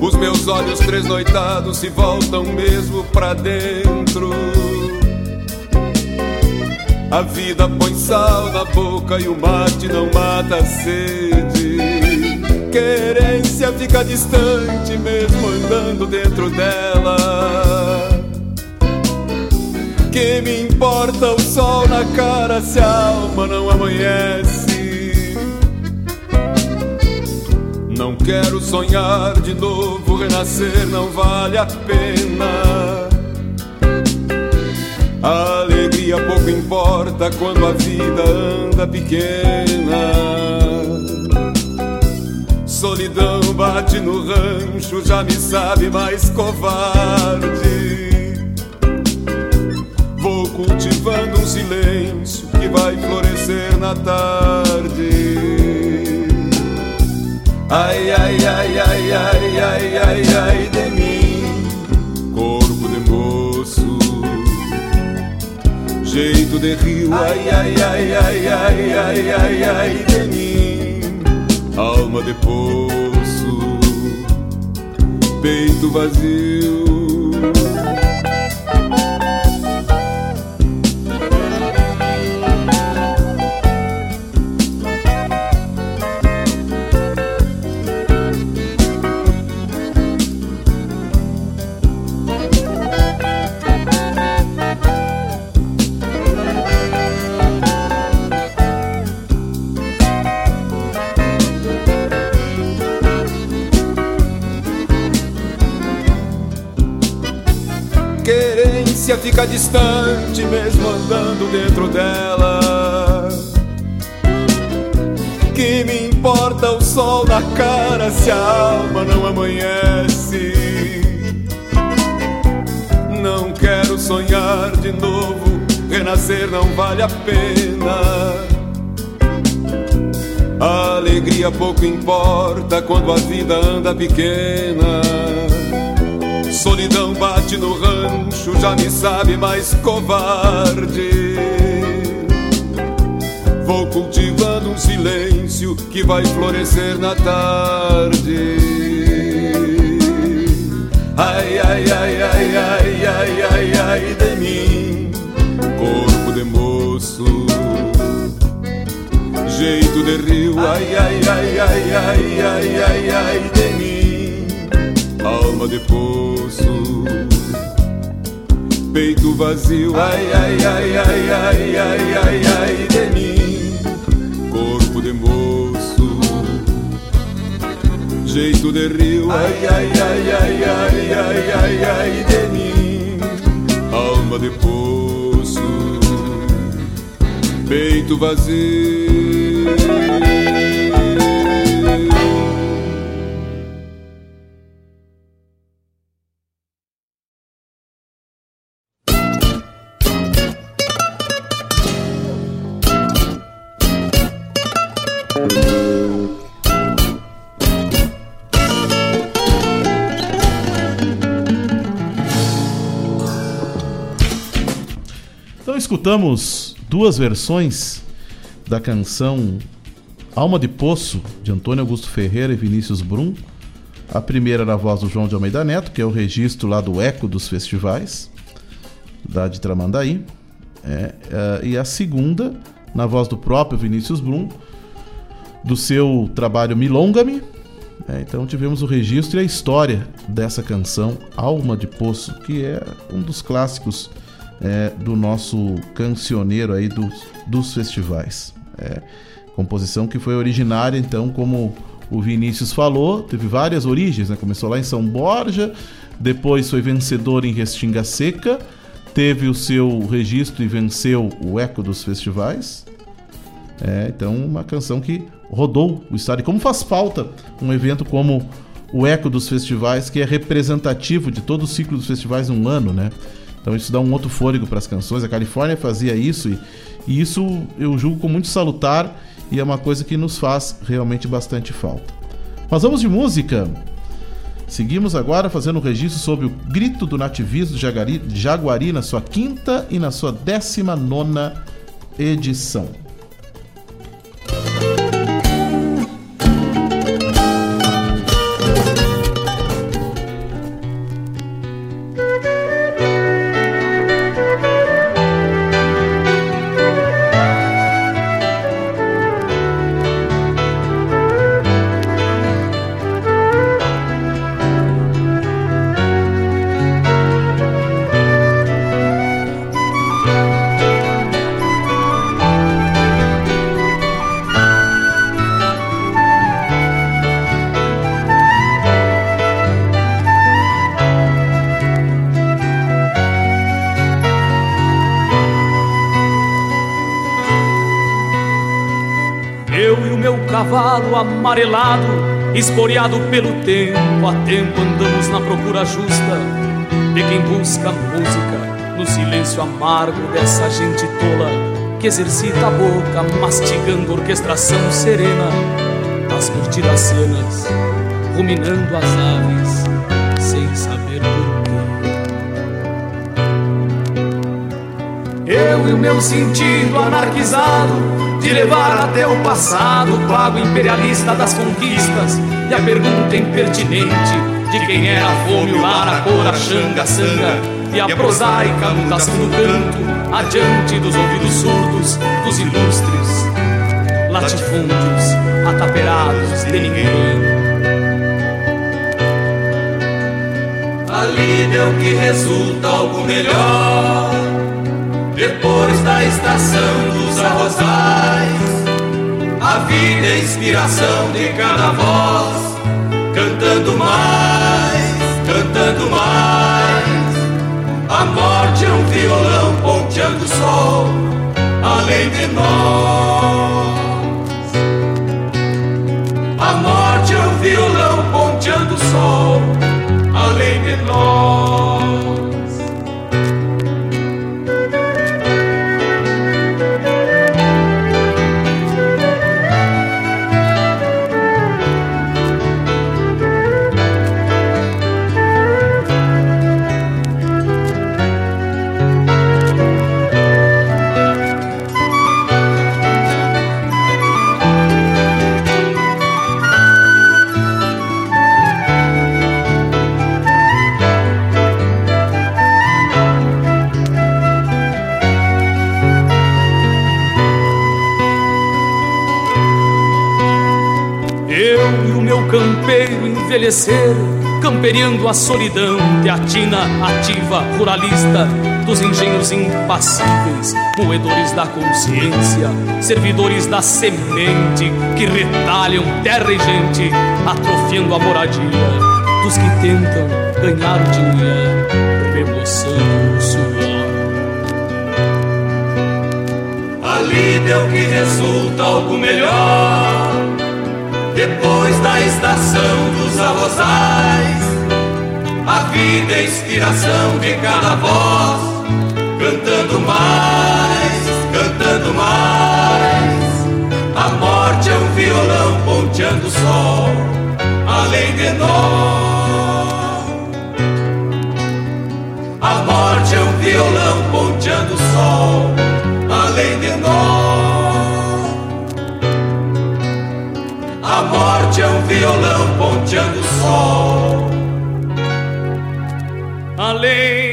Os meus olhos tresnoitados se voltam mesmo pra dentro. A vida põe sal na boca e o mate não mata a sede. Querência fica distante mesmo andando dentro dela. Que me importa o sol na cara se a alma não amanhece? Não quero sonhar de novo, renascer não vale a pena. A alegria pouco importa quando a vida anda pequena. Solidão no rancho, já me sabe mais covarde. Vou cultivando um silêncio que vai florescer na tarde. Ai, ai, ai, ai, ai, ai, ai, ai de mim, corpo de moço, jeito de rio. Ai, ai, ai, ai, ai, ai, ai, ai de mim, alma de poço, peito vazio. Fica distante mesmo andando dentro dela. Que me importa o sol na cara se a alma não amanhece? Não quero sonhar de novo, renascer não vale a pena. A alegria pouco importa quando a vida anda pequena. Solidão bate no rancho, já me sabe mais covarde. Vou cultivando um silêncio que vai florescer na tarde. Ai, ai, ai, ai, ai, ai, ai, ai de mim, corpo de moço, jeito de rio. Ai, ai, ai, ai, ai, ai, ai, ai de mim, alma de poço, peito vazio. Ai, ai, ai, ai, ai, ai, ai, ai de mim, corpo de moço, jeito de rio. Ai, ai, ai, ai, ai, ai, ai, ai de mim, alma de poço, peito vazio. Escutamos duas versões da canção Alma de Poço, de Antônio Augusto Ferreira e Vinícius Brum. A primeira na voz do João de Almeida Neto, que é o registro lá do Eco dos Festivais, da de Tramandaí. É, é, e a segunda, na voz do próprio Vinícius Brum, do seu trabalho Milonga-me. É, então tivemos o registro e a história dessa canção Alma de Poço, que é um dos clássicos é, do nosso cancioneiro aí dos, dos festivais. É, composição que foi originária, então, como o Vinícius falou, teve várias origens, né? Começou lá em São Borja, depois foi vencedor em Restinga Seca, teve o seu registro e venceu o eco dos festivais. É, então, uma canção que rodou o estado. E como faz falta um evento como o Eco dos Festivais, que é representativo de todo o ciclo dos festivais num ano, né? Então isso dá um outro fôlego para as canções. A Califórnia fazia isso e, e isso eu julgo com muito salutar e é uma coisa que nos faz realmente bastante falta. Mas vamos de música. Seguimos agora fazendo o registro sobre o grito do nativismo de de Jaguari na sua quinta e na sua décima nona edição. Amarelado, esporeado pelo tempo, a tempo andamos na procura justa de quem busca música no silêncio amargo dessa gente tola que exercita a boca, mastigando orquestração serena das cortiracianas, ruminando as aves sem saber porquê. Eu e o meu sentido anarquizado de levar até o passado o pago imperialista das conquistas e a pergunta impertinente de quem era a fome, o lar, a cor, a xanga, a sanga e a prosaica mutação do canto adiante dos ouvidos surdos dos ilustres latifúndios ataperados de ninguém. Ali deu que resulta algo melhor. Depois da estação dos arrozais, a vida é inspiração de cada voz, cantando mais, cantando mais. A morte é um violão ponteando o sol, além de nós. A morte é um violão ponteando o sol, além de nós. Envelhecer, camperiando a solidão teatina ativa, ruralista, dos engenhos impassíveis, moedores da consciência, servidores da semente, que retalham terra e gente, atrofiando a moradia, dos que tentam ganhar dinheiro, remoçando o suor. é o que resulta algo melhor. Depois da estação dos arrozais, a vida é inspiração de cada voz, cantando mais, cantando mais. A morte é um violão ponteando o sol, além de nós. A morte é um violão ponteando o sol, além de nós. A morte é um violão ponteando o sol, além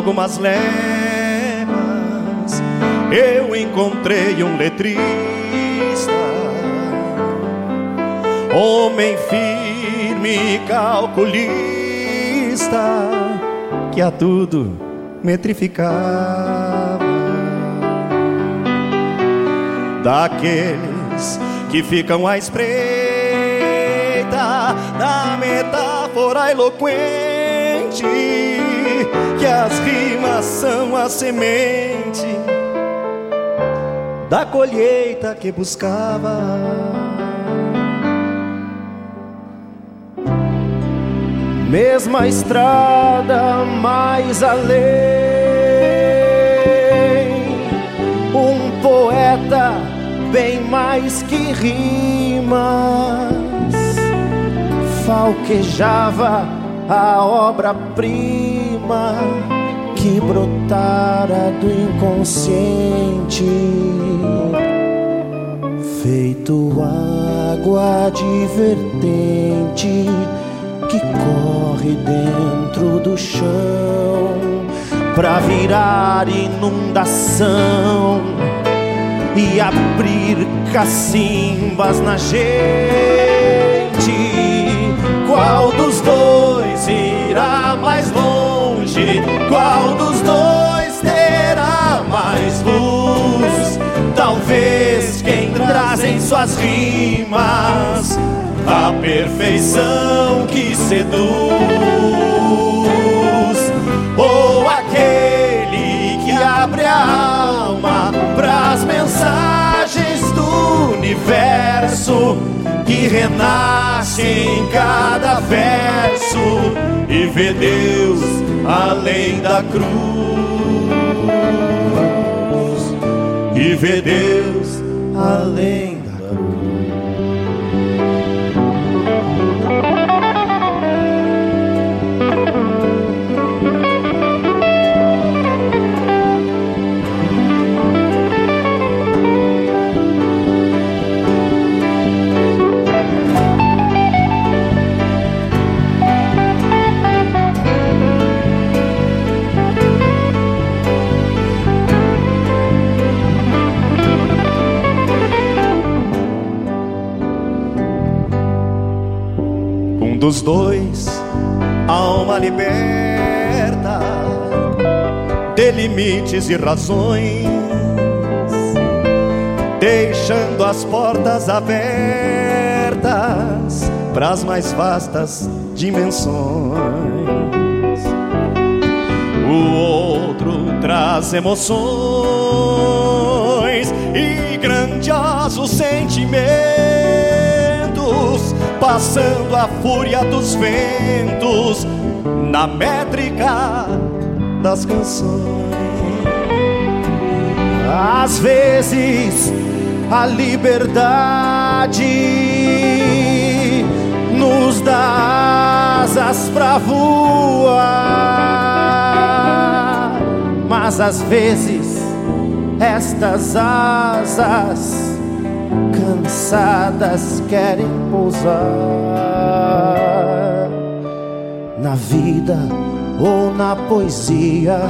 algumas léguas, eu encontrei um letrista, homem firme e calculista, que a tudo metrificava. Daqueles que ficam à espreita da metáfora eloquente que as rimas são a semente da colheita que buscava. Mesma estrada mais além, um poeta bem mais que rimas falquejava a obra-prima que brotara do inconsciente, feito água de vertente que corre dentro do chão pra virar inundação e abrir cacimbas na gente. Qual dos dois irá mais longe? Qual dos dois terá mais luz? Talvez quem traz em suas rimas a perfeição que seduz, ou aquele que abre a alma pras mensagens do universo que renasce em cada verso e vê Deus além da cruz. E vê Deus além dos dois, alma liberta de limites e razões, deixando as portas abertas para as mais vastas dimensões. O outro traz emoções e grandiosos sentimentos, passando a fúria dos ventos na métrica das canções. Às vezes a liberdade nos dá asas pra voar, mas às vezes estas asas cansadas querem pousar na vida ou na poesia.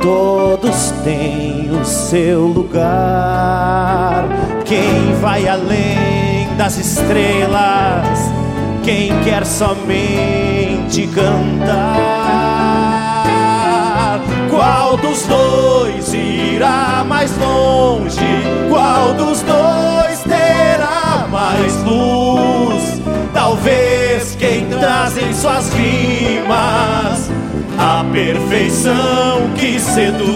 Todos têm o seu lugar. Quem vai além das estrelas, quem quer somente cantar. Qual dos dois irá mais longe? Qual dos dois terá mais luz? Talvez quem traz em suas rimas a perfeição que seduz,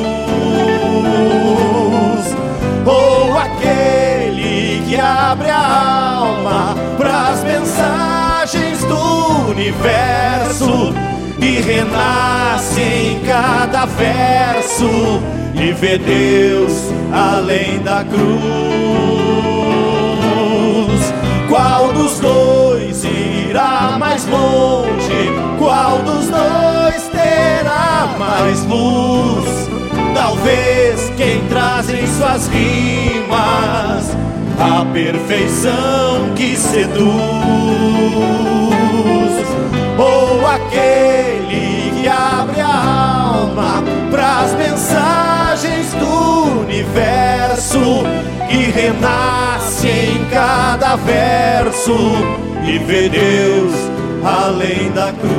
ou aquele que abre a alma pras mensagens do universo e renasce em cada verso e vê Deus além da cruz. Longe? Qual dos dois terá mais luz? Talvez quem traz em suas rimas a perfeição que seduz, ou aquele que abre a alma pras mensagens do universo e renasce em cada verso e vê Deus além da cruz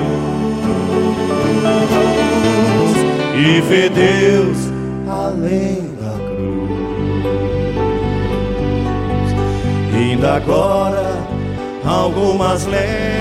e vê Deus além da cruz. Ainda agora algumas léguas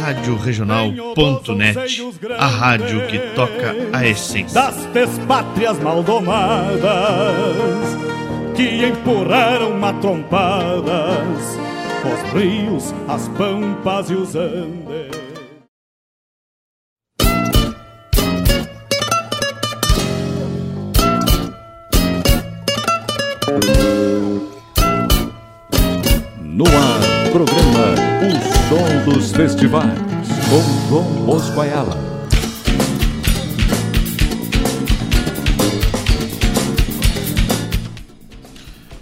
Rádio Regional.net, a rádio que toca a essência. das despátrias maldomadas que empurraram matrompadas os rios, as pampas e os andes. No ar, programa Som dos Festivais, com João Bosco Ayala.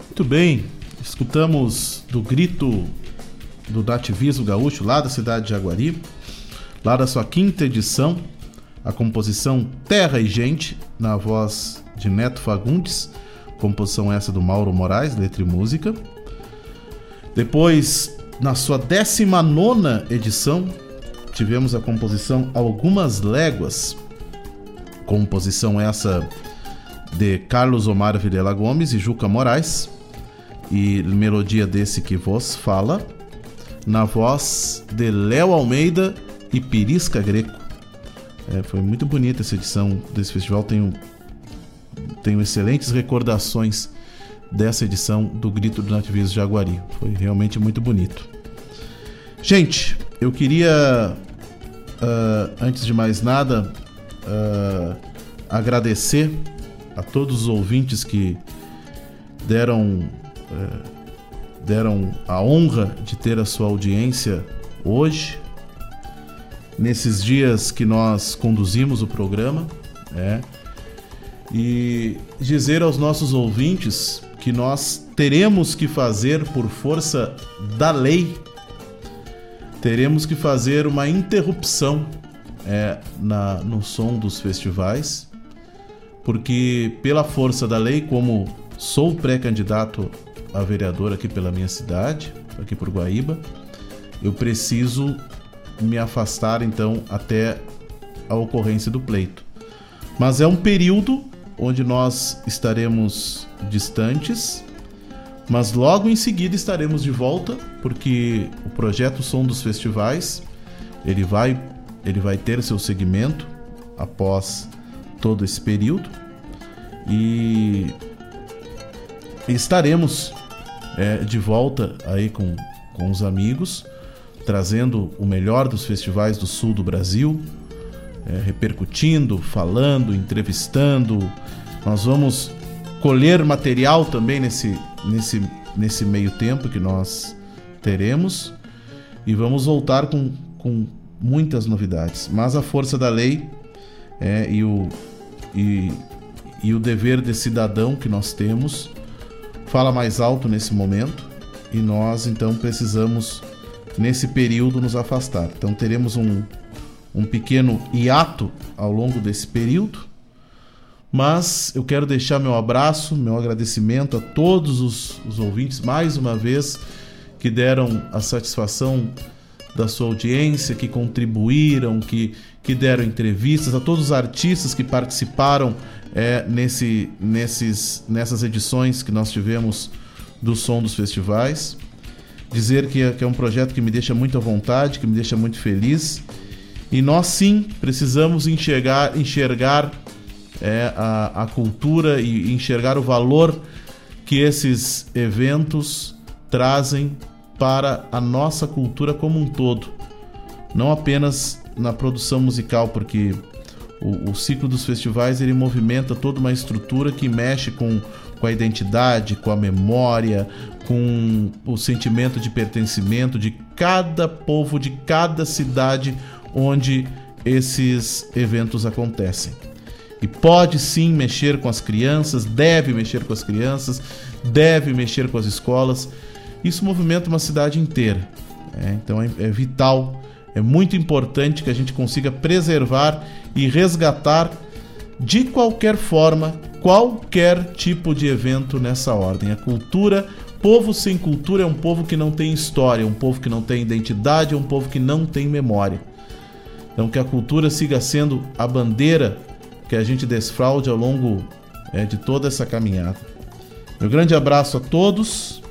Muito bem, escutamos do grito do nativismo gaúcho lá da cidade de Jaguari, lá da sua quinta edição, a composição Terra e Gente, na voz de Neto Fagundes, composição essa do Mauro Moraes, letra e música. Depois, na sua 19 edição, tivemos a composição Algumas Léguas, composição essa de Carlos Omar Vilela Gomes e Juca Moraes, e melodia desse que vos fala, na voz de Léo Almeida e Pirisca Greco. É, foi muito bonita essa edição desse festival, tenho, tenho excelentes recordações dessa edição do Grito do Nativismo Jaguari. Foi realmente muito bonito. Gente, eu queria, uh, antes de mais nada, uh, agradecer a todos os ouvintes que deram, uh, deram a honra de ter a sua audiência hoje, nesses dias que nós conduzimos o programa, né? e dizer aos nossos ouvintes que nós teremos que fazer por força da lei, teremos que fazer uma interrupção é, na, no som dos festivais, porque pela força da lei, como sou pré-candidato a vereador aqui pela minha cidade, aqui por Guaíba. Eu preciso me afastar então até a ocorrência do pleito. Mas é um período onde nós estaremos distantes, mas logo em seguida estaremos de volta, porque o projeto Som dos Festivais, ele vai ele vai ter seu segmento após todo esse período. E estaremos é, de volta aí com, com os amigos, trazendo o melhor dos festivais do sul do Brasil, é, repercutindo, falando, entrevistando. Nós vamos colher material também nesse, nesse, nesse meio tempo que nós teremos e vamos voltar com, com muitas novidades. Mas a força da lei é, e, o, e, e o dever de cidadão que nós temos fala mais alto nesse momento e nós então precisamos nesse período nos afastar. Então teremos um, um pequeno hiato ao longo desse período, mas eu quero deixar meu abraço, meu agradecimento a todos os, os ouvintes mais uma vez que deram a satisfação da sua audiência, que contribuíram, que, que deram entrevistas, a todos os artistas que participaram é, nesse, nesses, nessas edições que nós tivemos do Som dos Festivais. Dizer que é, que é um projeto que me deixa muito à vontade, que me deixa muito feliz. E nós sim precisamos enxergar, enxergar é, a, a cultura e enxergar o valor que esses eventos trazem para a nossa cultura como um todo. Não apenas na produção musical, porque o, o, ciclo dos festivais ele movimenta toda uma estrutura que mexe com, com a identidade, com a memória, com o sentimento de pertencimento de cada povo, de cada cidade onde esses eventos acontecem. E pode sim mexer com as crianças, deve mexer com as crianças, deve mexer com as escolas. Isso movimenta uma cidade inteira. É, então é, é vital é muito importante que a gente consiga preservar e resgatar de qualquer forma qualquer tipo de evento nessa ordem. A cultura, povo sem cultura é um povo que não tem história, é um povo que não tem identidade, é um povo que não tem memória. Então que a cultura siga sendo a bandeira que a gente desfraude ao longo é, de toda essa caminhada. Meu grande abraço a todos.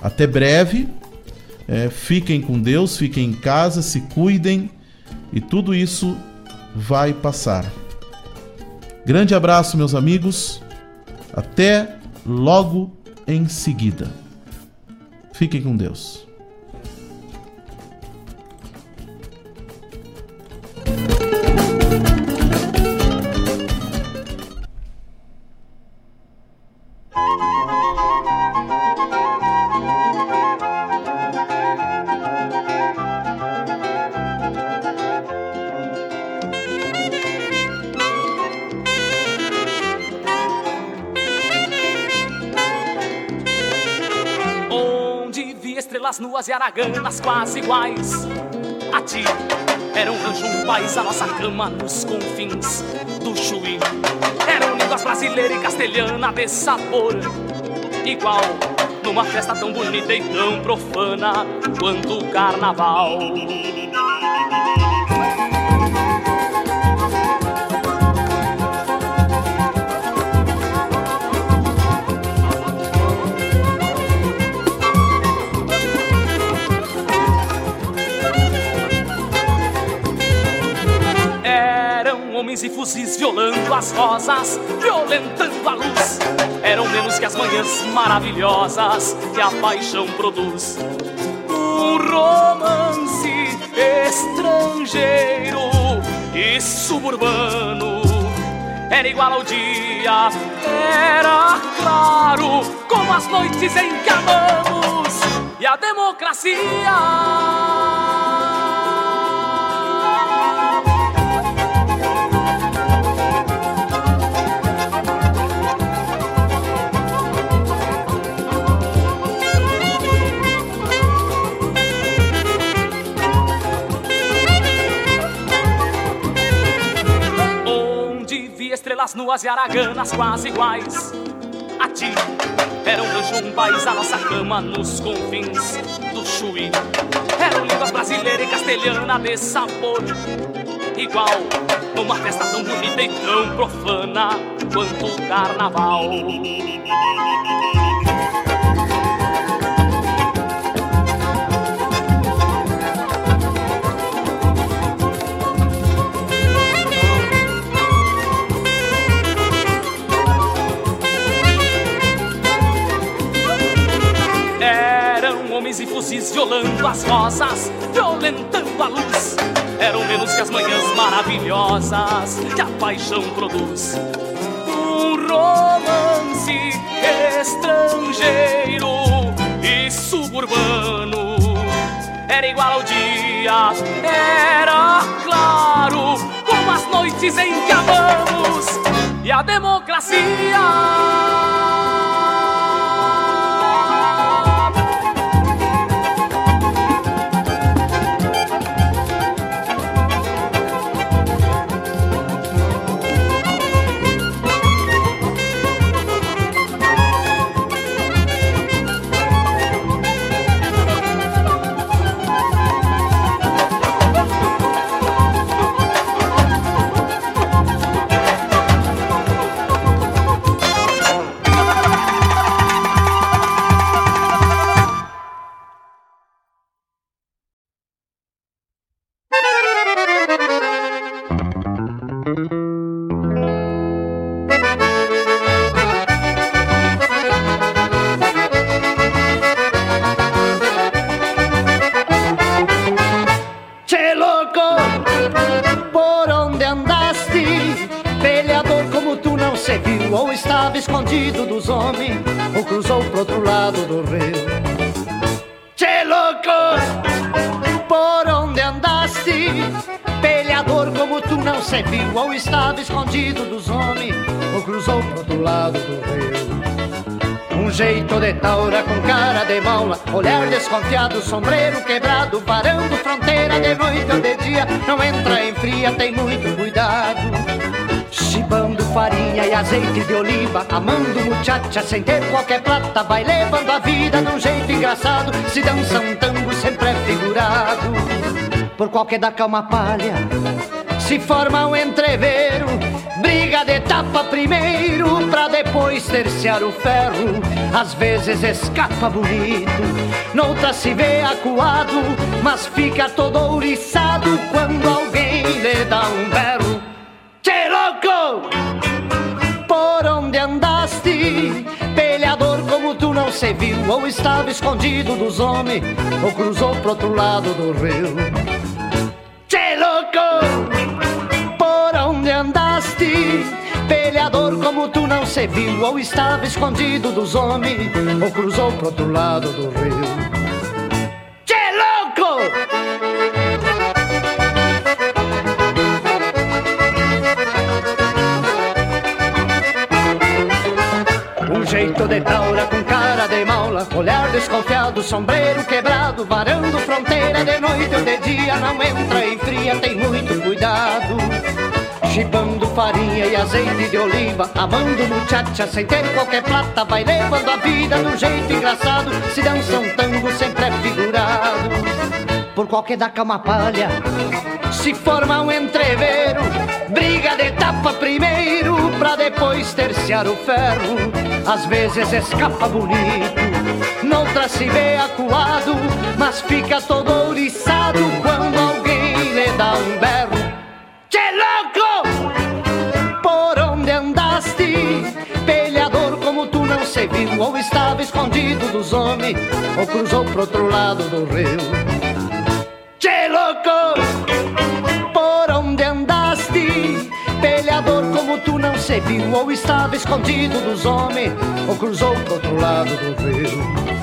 Até breve. É, fiquem com Deus, fiquem em casa, se cuidem e tudo isso vai passar. Grande abraço, meus amigos. Até logo em seguida. Fiquem com Deus. Nuas e araganas quase iguais a ti. Era um rancho, um país, a nossa cama nos confins do Chuí. Eram línguas brasileira e castelhana de sabor igual. Numa festa tão bonita e tão profana quanto o carnaval. Fuzis violando as rosas, violentando a luz. Eram menos que as manhãs maravilhosas que a paixão produz. Um romance estrangeiro e suburbano era igual ao dia, era claro como as noites em que amamos e a democracia. Nuas e araganas quase iguais a Buriti. Era um rancho, um país, a nossa cama nos confins do Chuí. Eram línguas brasileira e castelhana de sabor igual. Numa festa tão bonita e tão profana quanto o carnaval. Homens e fuzis violando as rosas, violentando a luz. Eram menos que as manhãs maravilhosas que a paixão produz. Um romance estrangeiro e suburbano era igual ao dia, era claro como as noites em que amamos e a democracia. Desconfiado, sombreiro quebrado, varando fronteira de noite ou de dia. Não entra em fria, tem muito cuidado. Chibando farinha e azeite de oliva, amando muchacha sem ter qualquer plata, vai levando a vida de um jeito engraçado. Se dança um tango, sempre é figurado. Por qualquer da calma palha, se forma um entreveiro Briga de tapa primeiro pra depois terciar o ferro. Às vezes escapa bonito, noutra se vê acuado, mas fica todo ouriçado quando alguém lhe dá um berro. Che louco! Por onde andaste? Peleador como tu não se viu, ou estava escondido dos homens, ou cruzou pro outro lado do rio. Se viu, ou estava escondido dos homens, ou cruzou pro outro lado do rio. Que louco! Um jeito de taura com cara de maula, olhar desconfiado, sombreiro quebrado, varando fronteira de noite ou de dia, não entra em fria, tem muito cuidado. Chibando farinha e azeite de oliva Amando muchacha sem ter qualquer plata Vai levando a vida de um jeito engraçado. Se dança um tango sempre é figurado. Por qualquer da cama palha Se forma um entreveiro Briga de tapa primeiro Pra depois terciar o ferro. Às vezes escapa bonito Noutra se vê acuado Mas fica todo ouriçado Quando alguém lhe dá um berro ou estava escondido dos homens ou cruzou pro outro lado do rio. Che louco, por onde andaste? Peleador como tu não se viu ou estava escondido dos homens ou cruzou pro outro lado do rio.